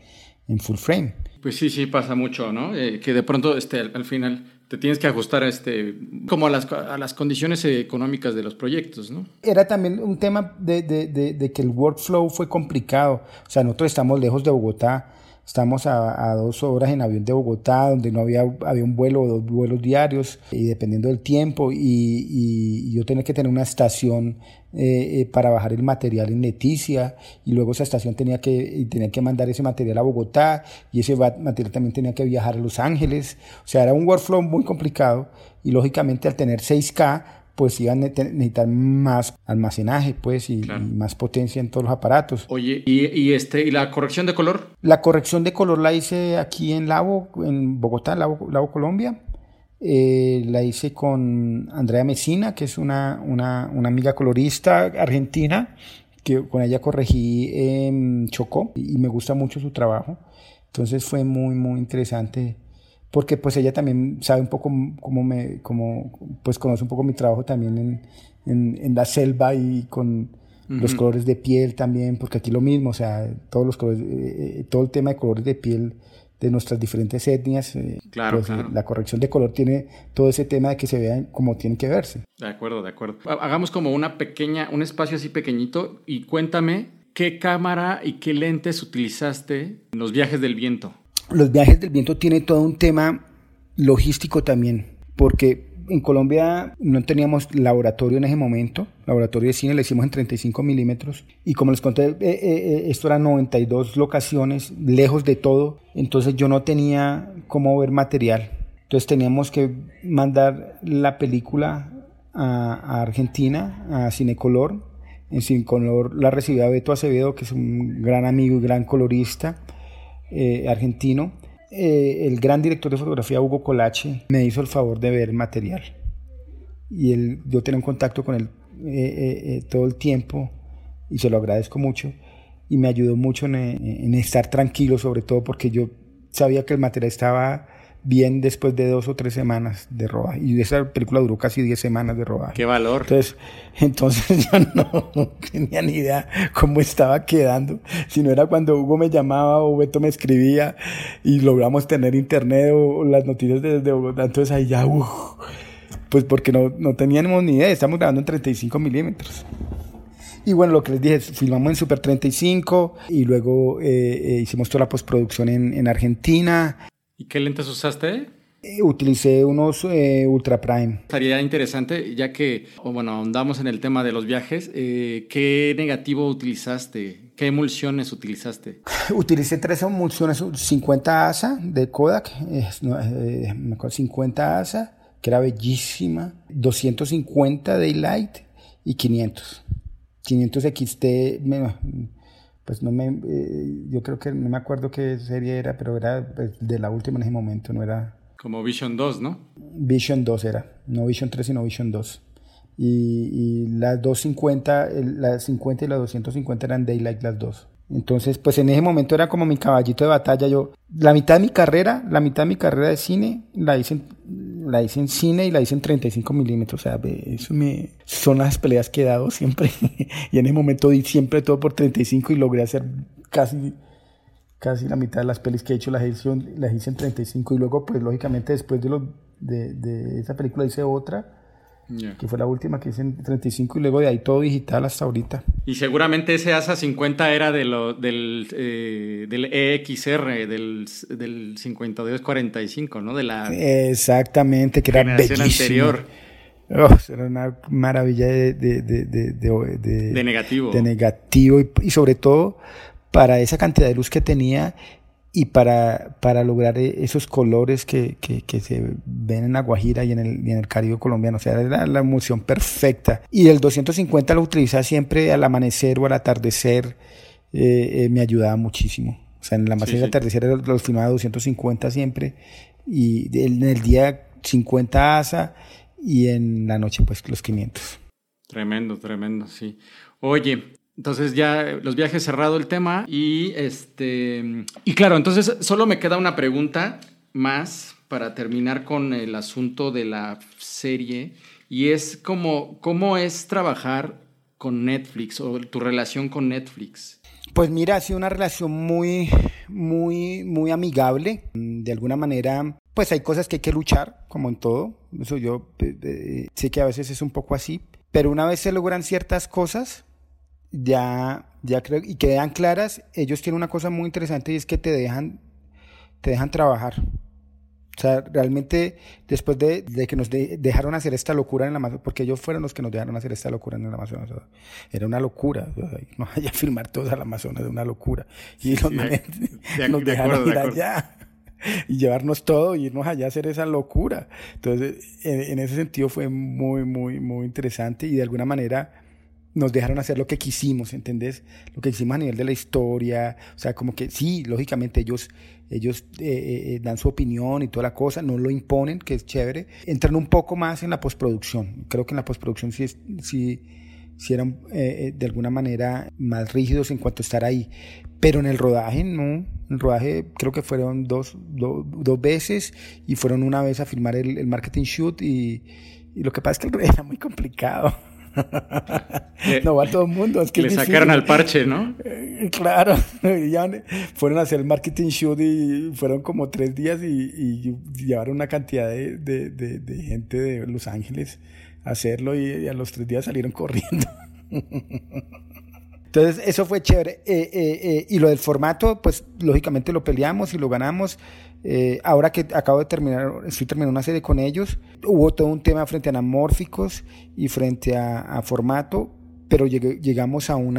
en full frame. Pues sí, sí, pasa mucho, ¿no? Eh, que de pronto este, al, final te tienes que ajustar a este, como a las, a las condiciones económicas de los proyectos, ¿no? Era también un tema de, de, de, de que el workflow fue complicado. O sea, nosotros estamos lejos de Bogotá Estamos a, dos horas en avión de Bogotá, donde no había, había un vuelo o dos vuelos diarios, y dependiendo del tiempo, y, yo tenía que tener una estación eh, eh, para bajar el material en Leticia, y luego esa estación tenía que, tenía que mandar ese material a Bogotá, y ese material también tenía que viajar a Los Ángeles. O sea, era un workflow muy complicado, y lógicamente al tener 6K, pues iban a necesitar más almacenaje, pues, y, más potencia en todos los aparatos. Oye, ¿y, este, ¿y la corrección de color? La corrección de color la hice aquí en Lavo, en Bogotá, Lavo, Colombia. Eh, la hice con Andrea Mesina, que es una, una, una amiga colorista argentina, que con ella corregí en Chocó y me gusta mucho su trabajo. Entonces fue muy, muy interesante porque pues ella también sabe un poco cómo me, cómo, pues conoce un poco mi trabajo también en, en, en la selva y con los colores de piel también, porque aquí lo mismo, o sea, todos los colores, eh, eh, todo el tema de colores de piel de nuestras diferentes etnias, eh, claro, pues, claro. la corrección de color tiene todo ese tema de que se vean como tienen que verse. De acuerdo, de acuerdo. Hagamos como una pequeña, un espacio así pequeñito y cuéntame qué cámara y qué lentes utilizaste en los viajes del viento los viajes del viento tiene todo un tema logístico también, porque en Colombia no teníamos laboratorio en ese momento, laboratorio de cine, lo hicimos en 35 milímetros, y como les conté, eh, eh, eh, esto eran 92 locaciones, lejos de todo, entonces yo no tenía cómo ver material, entonces teníamos que mandar la película a, Argentina, a Cinecolor, en Cinecolor la recibía Beto Acevedo, que es un gran amigo y gran colorista, eh, argentino, eh, el gran director de fotografía Hugo Colache me hizo el favor de ver el material. Y yo tenía un contacto con él eh, todo el tiempo y se lo agradezco mucho. Y me ayudó mucho en estar tranquilo, sobre todo porque yo sabía que el material estaba bien después de dos o tres semanas de rodaje. Y esa película duró casi diez semanas de rodaje. ¡Qué valor! Entonces, entonces yo no tenía ni idea cómo estaba quedando. Si no era cuando Hugo me llamaba o Beto me escribía y logramos tener internet o, las noticias desde Bogotá. Entonces ahí ya, pues porque no, no teníamos ni idea. Estamos grabando en 35 milímetros. Y bueno, lo que les dije, filmamos en Super 35 y luego eh, eh, hicimos toda la postproducción en, en Argentina. ¿Y qué lentes usaste? Eh, utilicé unos eh, Ultra Prime. Estaría interesante, ya que, bueno, andamos en el tema de los viajes, eh, ¿qué negativo utilizaste? ¿Qué emulsiones utilizaste? Utilicé tres emulsiones, 50 ASA de Kodak, 50 ASA, que era bellísima, 250 Daylight y 500. 500 XT, pues no me, eh, yo creo que no me acuerdo qué serie era, pero era pues, de la última en ese momento, no era... Como Vision 2, ¿no? Vision 2 era, no Vision 3, sino Vision 2. Y, y las 250, la 50 y la 250 eran Daylight las dos. Entonces, pues en ese momento era como mi caballito de batalla. Yo, la mitad de mi carrera, la mitad de mi carrera de cine, la hice en, la hice en cine y la hice en 35 milímetros. O sea, eso me, son las peleas que he dado siempre. y en ese momento di siempre todo por 35 y logré hacer casi, casi la mitad de las pelis que he hecho, las hice, las hice en 35. Y luego, pues lógicamente, después de, de esa película hice otra que fue la última que hice en 35 y luego de ahí todo digital hasta ahorita. Y seguramente ese ASA 50 era de lo, del, eh, del EXR, del, del 5245, ¿no? De la Exactamente, que era bellísimo. anterior. Oh, era una maravilla de, de, de, de, negativo. De negativo y, y sobre todo para esa cantidad de luz que tenía y para, para lograr e, esos colores que, que, que, se ven en la Guajira y en el, y en el Caribe colombiano. O sea, era la emulsión perfecta. Y el 250 lo utilizaba siempre al amanecer o al atardecer. Eh, eh, me ayudaba muchísimo. O sea, en el amanecer y el atardecer los filmaba 250 siempre. Y en el día 50 asa y en la noche pues los 500. Tremendo, tremendo, sí. Oye, entonces ya los viajes cerrado el tema y este y claro, entonces solo me queda una pregunta más para terminar con el asunto de la serie y es como cómo es trabajar con Netflix o tu relación con Netflix. Pues mira, ha sido una relación muy, muy, muy amigable. De alguna manera, pues hay cosas que hay que luchar, como en todo. Eso yo eh, eh, sé que a veces es un poco así. Pero una vez se logran ciertas cosas, ya, ya creo, y quedan claras, ellos tienen una cosa muy interesante y es que te dejan, te dejan trabajar. O sea, realmente después de, de que nos dejaron hacer esta locura en el Amazonas, porque ellos fueron los que nos dejaron hacer esta locura en el Amazonas, era una locura, no vaya a filmar todo el Amazonas, de una locura. Y los nos dejaron ir allá y llevarnos todo y irnos allá a hacer esa locura. Entonces, en, en ese sentido fue muy, muy, muy interesante y de alguna manera nos dejaron hacer lo que quisimos, ¿entendés? Lo que quisimos a nivel de la historia, o sea, como que sí, lógicamente ellos, ellos eh, eh, eh, dan su opinión y toda la cosa, no lo imponen, que es chévere, entran un poco más en la postproducción, creo que en la postproducción sí, sí, sí eran de alguna manera más rígidos en cuanto a estar ahí, pero en el rodaje no, en el rodaje creo que fueron dos, dos veces y fueron una vez a filmar el, marketing shoot y, y lo que pasa es que era muy complicado. no va todo el mundo. Es que le sacaron al parche, ¿no? Eh, claro, ya fueron a hacer el marketing shoot y fueron como tres días y, llevaron una cantidad de, de, gente de Los Ángeles a hacerlo y, a los tres días salieron corriendo. Entonces, eso fue chévere. Eh, eh, y lo del formato, pues lógicamente lo peleamos y lo ganamos. Eh, ahora que acabo de terminar, estoy terminando una serie con ellos, hubo todo un tema frente a anamórficos y frente a, formato, pero llegamos a, un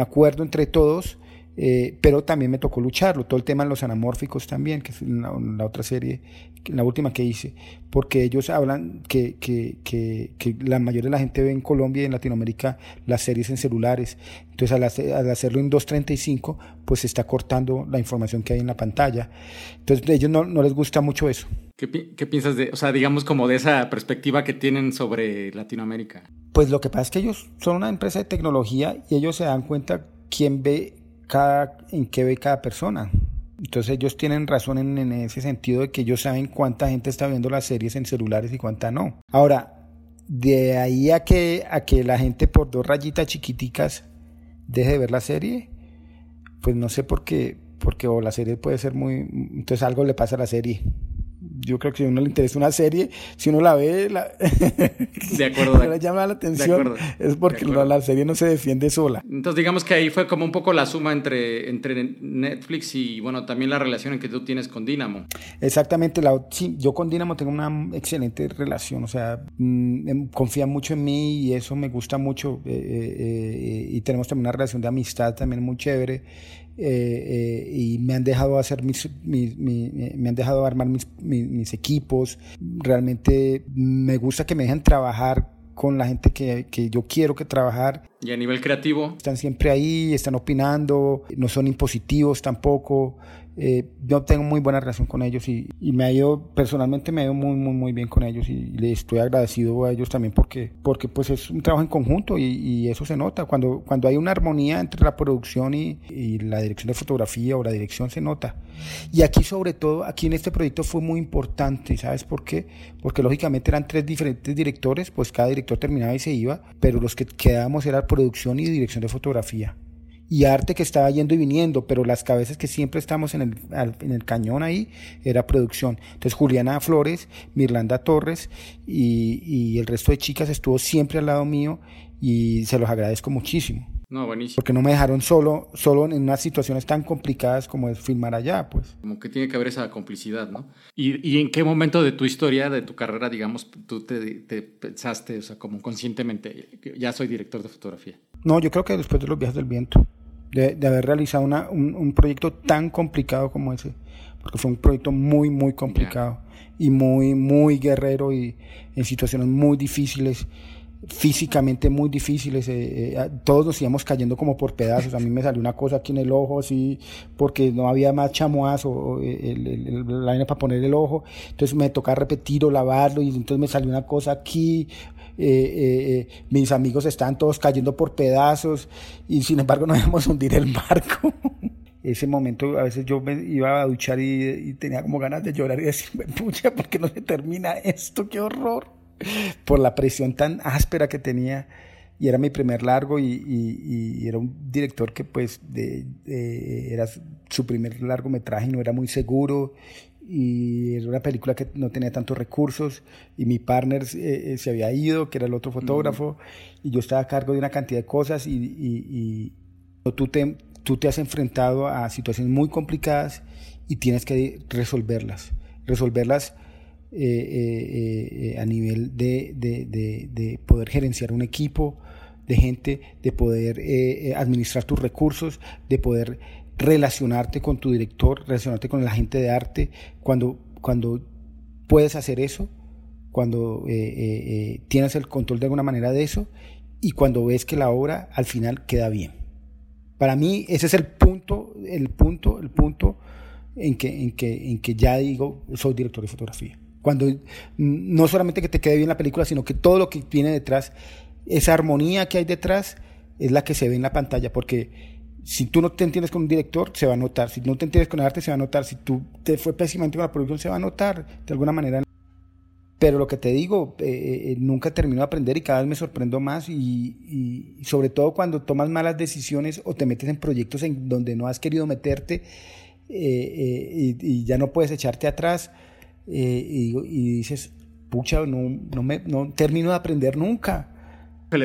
acuerdo entre todos eh, pero también me tocó lucharlo, todo el tema de los anamórficos también, que es la, otra serie, la última que hice, porque ellos hablan que, que, que, que, la mayoría de la gente ve en Colombia y en Latinoamérica las series en celulares, entonces al, hacerlo en 2.35, pues se está cortando la información que hay en la pantalla, entonces a ellos no, no les gusta mucho eso. ¿Qué, ¿Qué piensas de, o sea, digamos como de esa perspectiva que tienen sobre Latinoamérica? Pues lo que pasa es que ellos son una empresa de tecnología y ellos se dan cuenta quién ve cada, en qué ve cada persona. Entonces ellos tienen razón en, ese sentido de que ellos saben cuánta gente está viendo las series en celulares y cuánta no. Ahora, de ahí a que, a que la gente por dos rayitas chiquiticas deje de ver la serie, pues no sé por qué, porque o la serie puede ser muy... Entonces algo le pasa a la serie yo creo que si a uno le interesa una serie, si uno la ve, la... de acuerdo, llama la atención, es porque la, serie no se defiende sola. Entonces digamos que ahí fue como un poco la suma entre, entre Netflix y bueno, también la relación que tú tienes con Dynamo. Exactamente, la, sí, yo con Dynamo tengo una excelente relación, o sea, mm, em, confía mucho en mí y eso me gusta mucho eh, eh, eh, y tenemos también una relación de amistad también muy chévere. Eh, eh, y me han dejado hacer mis, me han dejado armar mis, mis, equipos. Realmente me gusta que me dejen trabajar con la gente que, que, yo quiero que trabajar. Y a nivel creativo. Están siempre ahí, están opinando, no son impositivos tampoco. Eh, yo tengo muy buena relación con ellos y, y, me ha ido, personalmente me ha ido muy, muy, muy bien con ellos y, les estoy agradecido a ellos también porque, porque pues es un trabajo en conjunto y, y eso se nota. Cuando, cuando hay una armonía entre la producción y, la dirección de fotografía o la dirección se nota. Y aquí sobre todo, aquí en este proyecto fue muy importante, ¿sabes por qué? Porque lógicamente eran tres diferentes directores, pues cada director terminaba y se iba, pero los que quedábamos era producción y dirección de fotografía y arte que estaba yendo y viniendo, pero las cabezas que siempre estamos en el, en el cañón ahí era producción. Entonces Juliana Flores, Mirlanda Torres y, y el resto de chicas estuvo siempre al lado mío y se los agradezco muchísimo. No, buenísimo. Porque no me dejaron solo, solo en unas situaciones tan complicadas como es filmar allá, pues. Como que tiene que haber esa complicidad, ¿no? ¿Y, y en qué momento de tu historia, de tu carrera, digamos, tú te, te, pensaste, o sea, como conscientemente, ya soy director de fotografía? No, yo creo que después de los viajes del viento. De, haber realizado una, un, proyecto tan complicado como ese, porque fue un proyecto muy, muy complicado y muy, muy guerrero y en situaciones muy difíciles físicamente muy difíciles. Eh, eh, todos nos íbamos cayendo como por pedazos. A mí me salió una cosa aquí en el ojo, así, porque no había más chamoazo, eh, el, vaina para poner el ojo. Entonces me tocaba repetir o lavarlo y entonces me salió una cosa aquí. mis amigos estaban todos cayendo por pedazos y sin embargo no íbamos a hundir el barco. Ese momento a veces yo me iba a duchar y, y tenía como ganas de llorar y decirme, pucha, ¿por qué no se termina esto? ¡Qué horror! Por la presión tan áspera que tenía. Y era mi primer largo y, era un director que pues de, era su primer largometraje y no era muy seguro. Y era una película que no tenía tantos recursos. Y mi partner eh, eh, se había ido, que era el otro fotógrafo, y yo estaba a cargo de una cantidad de cosas y, y tú, te, tú te has enfrentado a situaciones muy complicadas y tienes que resolverlas, resolverlas eh, eh, eh, a nivel de, de, poder gerenciar un equipo de gente, de poder administrar tus recursos, de poder relacionarte con tu director, relacionarte con la gente de arte. Cuando, cuando puedes hacer eso, cuando tienes el control de alguna manera de eso y cuando ves que la obra al final queda bien. Para mí ese es el punto, el punto, el punto en que, en que, en que ya digo, soy director de fotografía. Cuando no solamente que te quede bien la película, sino que todo lo que viene detrás, esa armonía que hay detrás, es la que se ve en la pantalla. Porque si tú no te entiendes con un director, se va a notar. Si no te entiendes con el arte, se va a notar. Si tú te fue pésimamente con la producción, se va a notar de alguna manera. Pero lo que te digo, eh, eh, nunca termino de aprender y cada vez me sorprendo más y, sobre todo cuando tomas malas decisiones o te metes en proyectos en donde no has querido meterte eh, y, ya no puedes echarte atrás eh, y, dices, pucha, no, no, me, no termino de aprender nunca.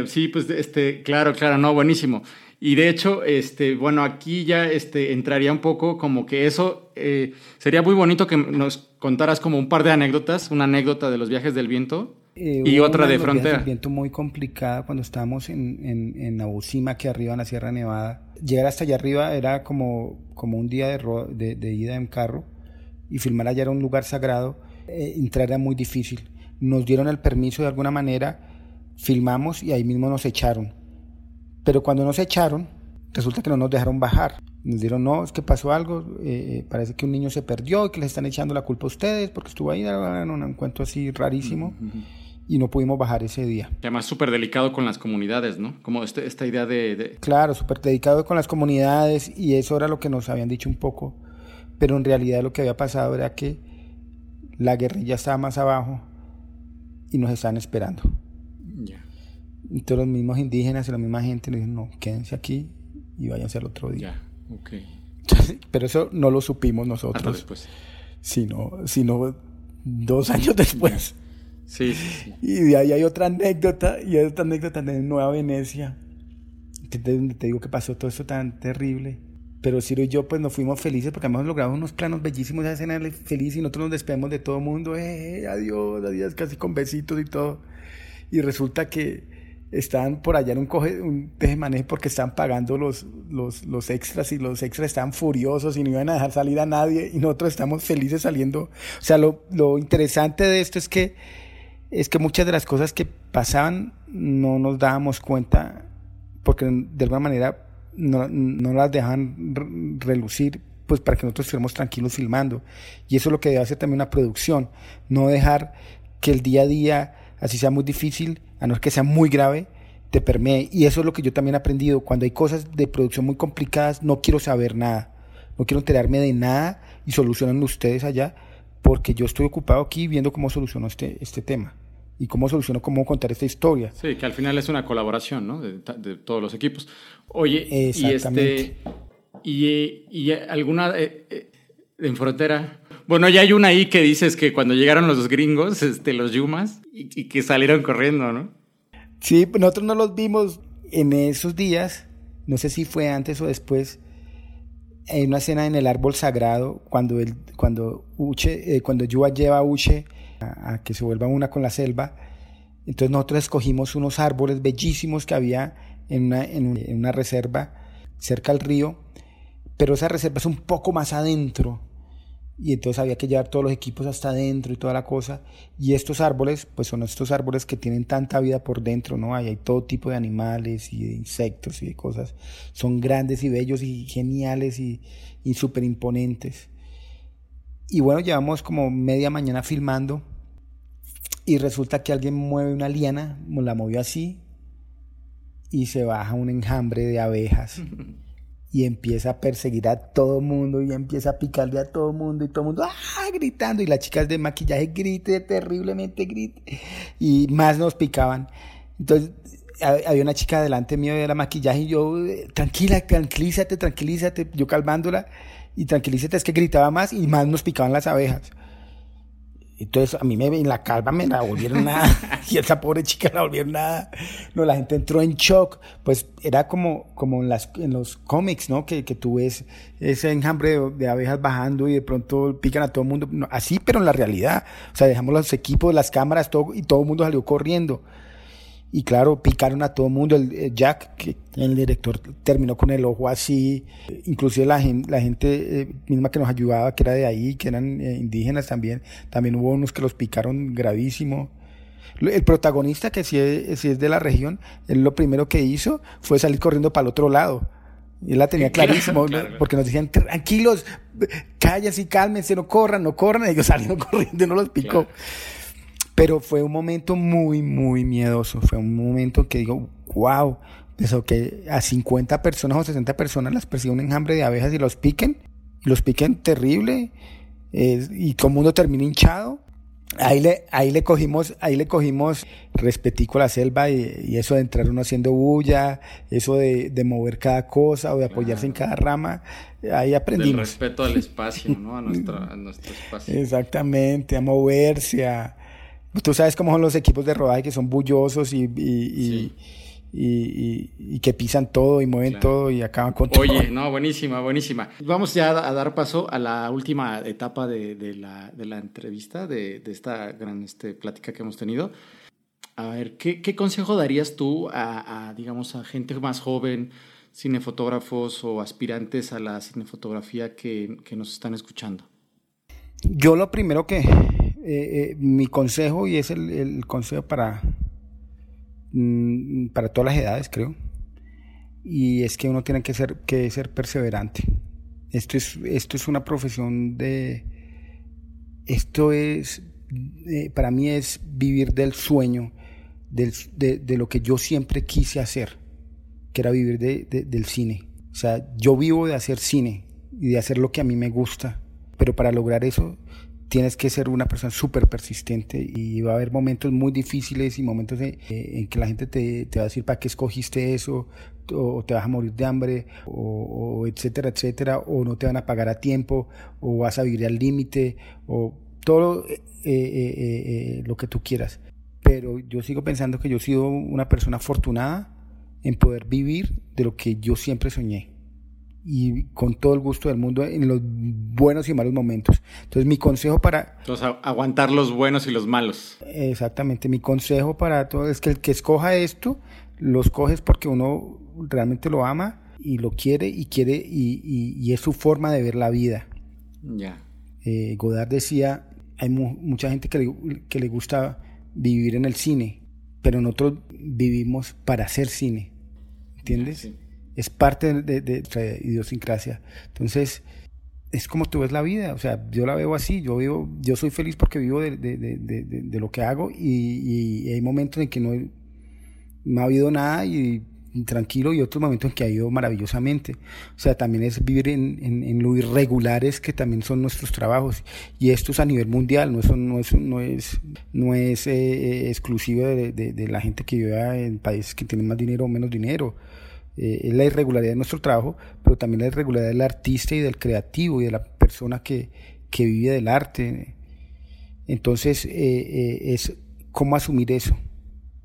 Sí, pues este, claro, claro, no, buenísimo. Y de hecho, este, bueno, aquí ya este, entraría un poco como que eso eh, sería muy bonito que nos contaras como un par de anécdotas, una anécdota de los viajes del viento eh, y otra de frontera. Del viento muy complicada cuando estábamos en, en, en Abusima, que arriba en la Sierra Nevada. Llegar hasta allá arriba era como, como un día de, de, de ida en carro y filmar allá era un lugar sagrado, eh, entrar era muy difícil. Nos dieron el permiso de alguna manera, filmamos y ahí mismo nos echaron. Pero cuando nos echaron, resulta que no nos dejaron bajar. Nos dieron, no, es que pasó algo, eh, parece que un niño se perdió y que les están echando la culpa a ustedes porque estuvo ahí, en un encuentro así rarísimo. Y no pudimos bajar ese día. Además, súper delicado con las comunidades, ¿no? Como este, esta idea de... de... Claro, súper delicado con las comunidades y eso era lo que nos habían dicho un poco pero en realidad lo que había pasado era que la guerrilla estaba más abajo y nos estaban esperando. Y todos los mismos indígenas y la misma gente nos dijeron, no, quédense aquí y váyanse al otro día. pero eso no lo supimos nosotros. después. Sino, sino dos años después. Sí, sí, Y de ahí hay otra anécdota, y hay otra anécdota de Nueva Venecia, que te, te digo que pasó todo esto tan terrible pero Ciro y yo pues nos fuimos felices porque hemos logrado unos planos bellísimos, esa escena feliz y nosotros nos despedimos de todo el mundo, eh, adiós, adiós, casi con besitos y todo. Y resulta que estaban por allá en un, coge, un manejo porque estaban pagando los, los, los, extras y los extras estaban furiosos y no iban a dejar salir a nadie y nosotros estamos felices saliendo. O sea, lo, lo interesante de esto es que, es que muchas de las cosas que pasaban no nos dábamos cuenta porque de alguna manera no, no las dejan relucir pues para que nosotros estemos tranquilos filmando. Y eso es lo que debe hacer también una producción, no dejar que el día a día, así sea muy difícil, a no ser que sea muy grave, te permee. Y eso es lo que yo también he aprendido. Cuando hay cosas de producción muy complicadas, no quiero saber nada. No quiero enterarme de nada y solucionan ustedes allá, porque yo estoy ocupado aquí viendo cómo soluciono este, este tema y cómo soluciono cómo contar esta historia. Sí, que al final es una colaboración, ¿no? De, todos los equipos. Oye, y este y, y alguna eh, eh, en frontera. Bueno, ya hay una ahí que dices que cuando llegaron los gringos, este, los Yumas, y, que salieron corriendo, ¿no? Sí, nosotros no los vimos en esos días, no sé si fue antes o después, en una escena en el árbol sagrado, cuando, el, cuando, Uche, eh, cuando Yua lleva a Uche a, que se vuelva una con la selva. Entonces nosotros escogimos unos árboles bellísimos que había en una, en una reserva cerca al río, pero esa reserva es un poco más adentro y entonces había que llevar todos los equipos hasta adentro y toda la cosa. Y estos árboles, pues son estos árboles que tienen tanta vida por dentro, ¿no? Ahí hay todo tipo de animales y de insectos y de cosas. Son grandes y bellos y geniales y, y súper imponentes. Y bueno, llevamos como media mañana filmando y resulta que alguien mueve una liana, la movió así y se baja un enjambre de abejas. y empieza a perseguir a todo mundo y empieza a picarle a todo mundo y todo mundo ¡ah! gritando y las chicas de maquillaje grite terriblemente grite y más nos picaban entonces había una chica delante mío de la maquillaje y yo tranquila tranquilízate tranquilízate yo calmándola y tranquilízate es que gritaba más y más nos picaban las abejas entonces a mí me en la calva me la volvieron nada y esa pobre chica la volvieron nada. No, la gente entró en shock. Pues era como, como en, las, en los cómics, ¿no? Que, que tú ves ese enjambre de, abejas bajando y de pronto pican a todo el mundo. así, pero en la realidad. O sea, dejamos los equipos, las cámaras, todo, y todo el mundo salió corriendo. Y claro, picaron a todo mundo. El, Jack, que el director, terminó con el ojo así. Inclusive la, la gente eh, misma que nos ayudaba, que era de ahí, que eran eh, indígenas también, también hubo unos que los picaron gravísimo. El protagonista, que si es, si es de la región, él lo primero que hizo fue salir corriendo para el otro lado. Y él la tenía clarísimo, porque nos decían, tranquilos, cállense y cálmense, no corran, no corran. Ellos salieron corriendo y no los picó. Pero fue un momento muy, muy miedoso. Fue un momento que digo, wow, eso que a 50 personas o 60 personas las persigue un enjambre de abejas y los piquen, y los piquen terrible, y todo el mundo termina hinchado. Ahí le, ahí le cogimos, ahí le cogimos respetico a la selva y, eso de entrar uno haciendo bulla, eso de, mover cada cosa o de apoyarse en cada rama, ahí aprendimos. El respeto al espacio, ¿no? A, nuestro espacio. Exactamente, a moverse, a, Tú sabes cómo son los equipos de rodaje que son bullosos y, y, y, que pisan todo y mueven todo y acaban con todo. Oye, no, buenísima, buenísima. Vamos ya a dar paso a la última etapa de, de, la, de la, entrevista, de, de, esta gran este, plática que hemos tenido. A ver, ¿qué, qué consejo darías tú a, a, digamos, a gente más joven, cinefotógrafos o aspirantes a la cinefotografía que, que nos están escuchando? Yo lo primero que, eh, eh, mi consejo, y es el, consejo para, mm, para todas las edades, creo, y es que uno tiene que ser, que ser perseverante. Esto es, esto es una profesión de... Esto es, para mí es vivir del sueño, de, de, lo que yo siempre quise hacer, que era vivir de, del cine. O sea, yo vivo de hacer cine y de hacer lo que a mí me gusta, pero para lograr eso tienes que ser una persona súper persistente y va a haber momentos muy difíciles y momentos en, que la gente te, te, va a decir para qué escogiste eso o te vas a morir de hambre o, etcétera, etcétera, o no te van a pagar a tiempo o vas a vivir al límite o todo eh, eh, eh, lo que tú quieras. Pero yo sigo pensando que yo he sido una persona afortunada en poder vivir de lo que yo siempre soñé y con todo el gusto del mundo en los buenos y malos momentos. Entonces mi consejo para... Entonces aguantar los buenos y los malos. Exactamente, mi consejo para todo es que el que escoja esto, lo escoges porque uno realmente lo ama y lo quiere y quiere y, y, es su forma de ver la vida. Ya. Eh, Godard decía, hay mucha gente que le, que le gusta vivir en el cine, pero nosotros vivimos para hacer cine, ¿entiendes? Es parte de, nuestra idiosincrasia. Entonces, es como tú ves la vida, o sea, yo la veo así, yo vivo, yo soy feliz porque vivo de, lo que hago y, hay momentos en que no, ha habido nada y tranquilo y otros momentos en que ha ido maravillosamente. O sea, también es vivir en, en, lo irregulares que también son nuestros trabajos. Y esto es a nivel mundial, no, no es, no es, no es eh, eh, exclusivo de, de, la gente que vive en países que tienen más dinero o menos dinero. Eh, es la irregularidad de nuestro trabajo, pero también la irregularidad del artista y del creativo y de la persona que, que vive del arte. Entonces, eh, eh, es cómo asumir eso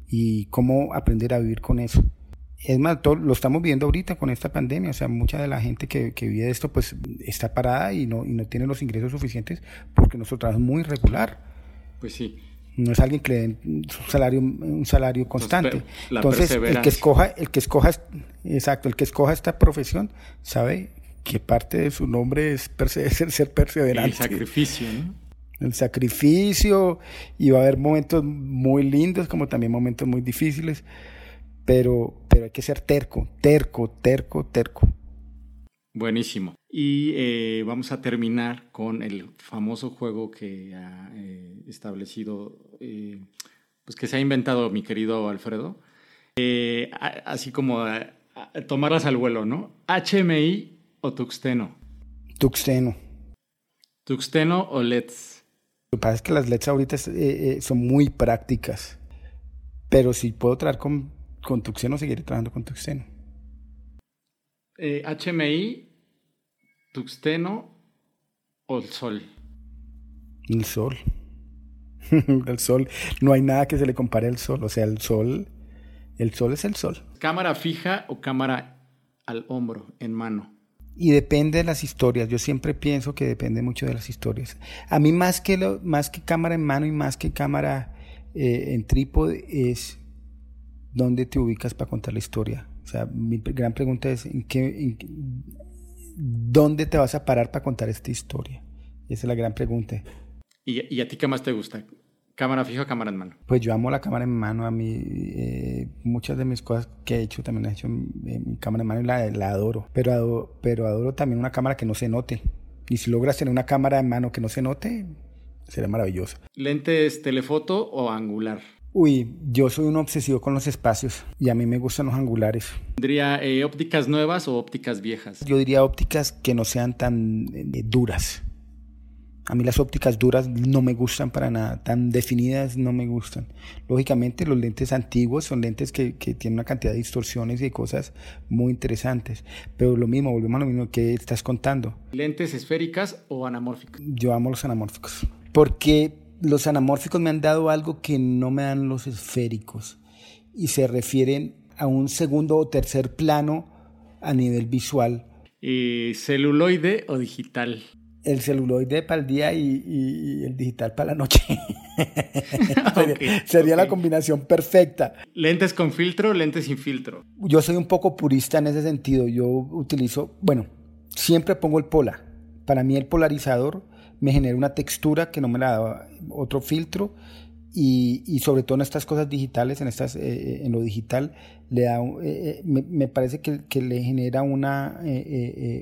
y cómo aprender a vivir con eso. Es más, lo estamos viendo ahorita con esta pandemia, o sea, mucha de la gente que, que vive de esto pues está parada y no, y no tiene los ingresos suficientes porque nuestro trabajo es muy irregular. Pues sí. No es alguien que le den un salario, un salario constante. Entonces, el que escoja, el que escoja, exacto, el que escoja esta profesión sabe que parte de su nombre es, ser perseverante. El sacrificio, ¿no? El sacrificio, y va a haber momentos muy lindos como también momentos muy difíciles, pero, pero hay que ser terco, terco, terco, terco. Buenísimo. Y eh, vamos a terminar con el famoso juego que ha eh, establecido, eh, pues que se ha inventado mi querido Alfredo. así como tomarlas al vuelo, ¿no? HMI o Tuxteno. Tuxteno. Tuxteno o LEDs. Lo que pasa es que las LEDs ahorita son muy prácticas. Pero si puedo trabajar con, con Tuxteno, seguiré trabajando con Tuxteno. HMI, Tuxteno o el Sol. El Sol. el Sol. No hay nada que se le compare al Sol. O sea, el Sol, el Sol es el Sol. ¿Cámara fija o cámara al hombro, en mano? Y depende de las historias. Yo siempre pienso que depende mucho de las historias. A mí más que, lo, más que cámara en mano y más que cámara eh, en trípode es dónde te ubicas para contar la historia. O sea, mi gran pregunta es, ¿en qué, ¿dónde te vas a parar para contar esta historia? Esa es la gran pregunta. ¿Y, a ti qué más te gusta? ¿Cámara fija o cámara en mano? Pues yo amo la cámara en mano. A mí, eh, muchas de mis cosas que he hecho también he hecho en, mi cámara en mano y la, la adoro. Pero, adoro. pero adoro también una cámara que no se note. Y si logras tener una cámara en mano que no se note, será maravilloso. ¿Lentes telefoto o angular? Uy, yo soy un obsesivo con los espacios y a mí me gustan los angulares. ¿Tendría eh, ópticas nuevas o ópticas viejas? Yo diría ópticas que no sean tan eh, duras. A mí las ópticas duras no me gustan para nada, tan definidas no me gustan. Lógicamente los lentes antiguos son lentes que, tienen una cantidad de distorsiones y de cosas muy interesantes. Pero lo mismo, volvemos a lo mismo que estás contando. ¿Lentes esféricas o anamórficas? Yo amo los anamórficos. Porque los anamórficos me han dado algo que no me dan los esféricos y se refieren a un segundo o tercer plano a nivel visual. ¿Y celuloide o digital? El celuloide para el día y, el digital para la noche. sería, la combinación perfecta. ¿Lentes con filtro o lentes sin filtro? Yo soy un poco purista en ese sentido. Yo utilizo, bueno, siempre pongo el pola. Para mí el polarizador me genera una textura que no me la da otro filtro y, sobre todo en estas cosas digitales, en, estas, eh, eh, en lo digital, le da, eh, me, parece que, le genera una,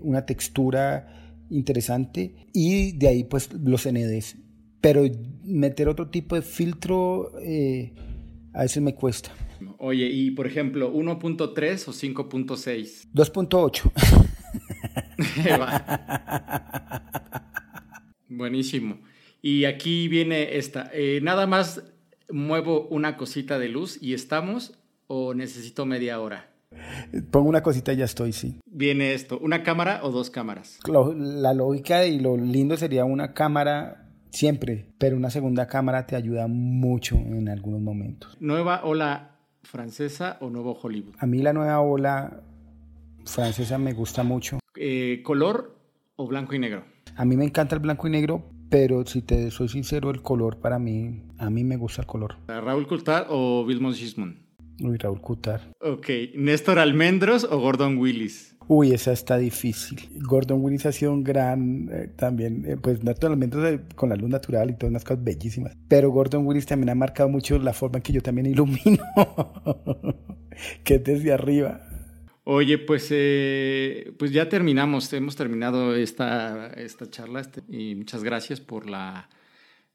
una textura interesante y de ahí pues los NDs. Pero meter otro tipo de filtro a veces me cuesta. Oye, y por ejemplo, 1.3 o 5.6? 2.8. Buenísimo. Y aquí viene esta. Eh, nada más muevo una cosita de luz y estamos o necesito media hora. Pongo una cosita y ya estoy, sí. Viene esto, ¿una cámara o dos cámaras? la lógica y lo lindo sería una cámara siempre, pero una segunda cámara te ayuda mucho en algunos momentos. ¿Nueva ola francesa o nuevo Hollywood? A mí la nueva ola francesa me gusta mucho. Eh, ¿Color o blanco y negro? A mí me encanta el blanco y negro, pero si te soy sincero, el color para mí, a mí me gusta el color. ¿Raúl Coulthard o Vilmos Gismond? Uy, Raúl Coulthard. Ok. ¿Néstor Almendros o Gordon Willis? Uy, esa está difícil. Gordon Willis ha sido un gran, eh, también, eh, pues Néstor Almendros eh, con la luz natural y todas unas cosas bellísimas. Pero Gordon Willis también ha marcado mucho la forma en que yo también ilumino, que es desde arriba. Oye, pues, eh, pues ya terminamos, hemos terminado esta, esta charla este, y muchas gracias por, la,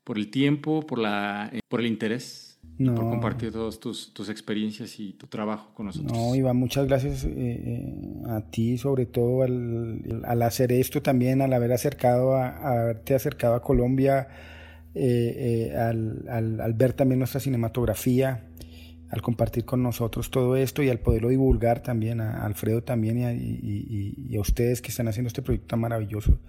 por el tiempo, por, la, eh, por el interés, por compartir todas tus, tus, experiencias y tu trabajo con nosotros. No, Iván, muchas gracias eh, a ti, sobre todo al, al, hacer esto también, al haber acercado a, haberte acercado a Colombia, al, al, al ver también nuestra cinematografía al compartir con nosotros todo esto y al poderlo divulgar también a Alfredo también y a, ustedes que están haciendo este proyecto tan maravilloso.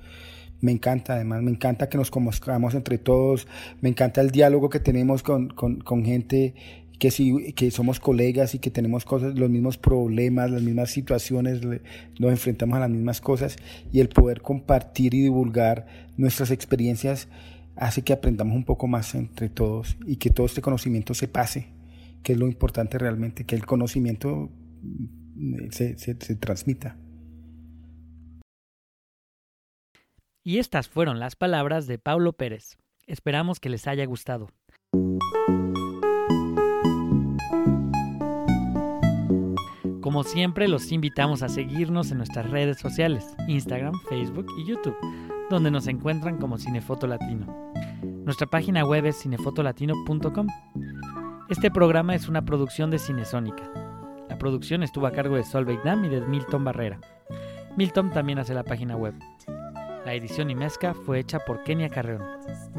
Me encanta, además, me encanta que nos conozcamos entre todos, me encanta el diálogo que tenemos con, con, gente que, sí, que somos colegas y que tenemos cosas, los mismos problemas, las mismas situaciones, nos enfrentamos a las mismas cosas y el poder compartir y divulgar nuestras experiencias hace que aprendamos un poco más entre todos y que todo este conocimiento se pase, que es lo importante realmente, que el conocimiento mm, se, se transmita. Y estas fueron las palabras de Paulo Pérez. Esperamos que les haya gustado. Como siempre, los invitamos a seguirnos en nuestras redes sociales, Instagram, Facebook y YouTube, donde nos encuentran como Cinefoto Latino. Nuestra página web es cinefotolatino.com. Este programa es una producción de Cinesónica. La producción estuvo a cargo de Solveig Dam y de Milton Barrera. Milton también hace la página web. La edición y mezcla fue hecha por Kenia Carreón.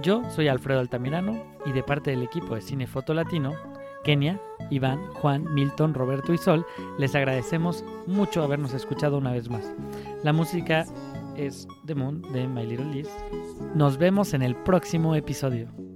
Yo soy Alfredo Altamirano y de parte del equipo de Cinefoto Latino, Kenia, Iván, Juan, Milton, Roberto y Sol, les agradecemos mucho habernos escuchado una vez más. La música es The Moon de My Little Liz. Nos vemos en el próximo episodio.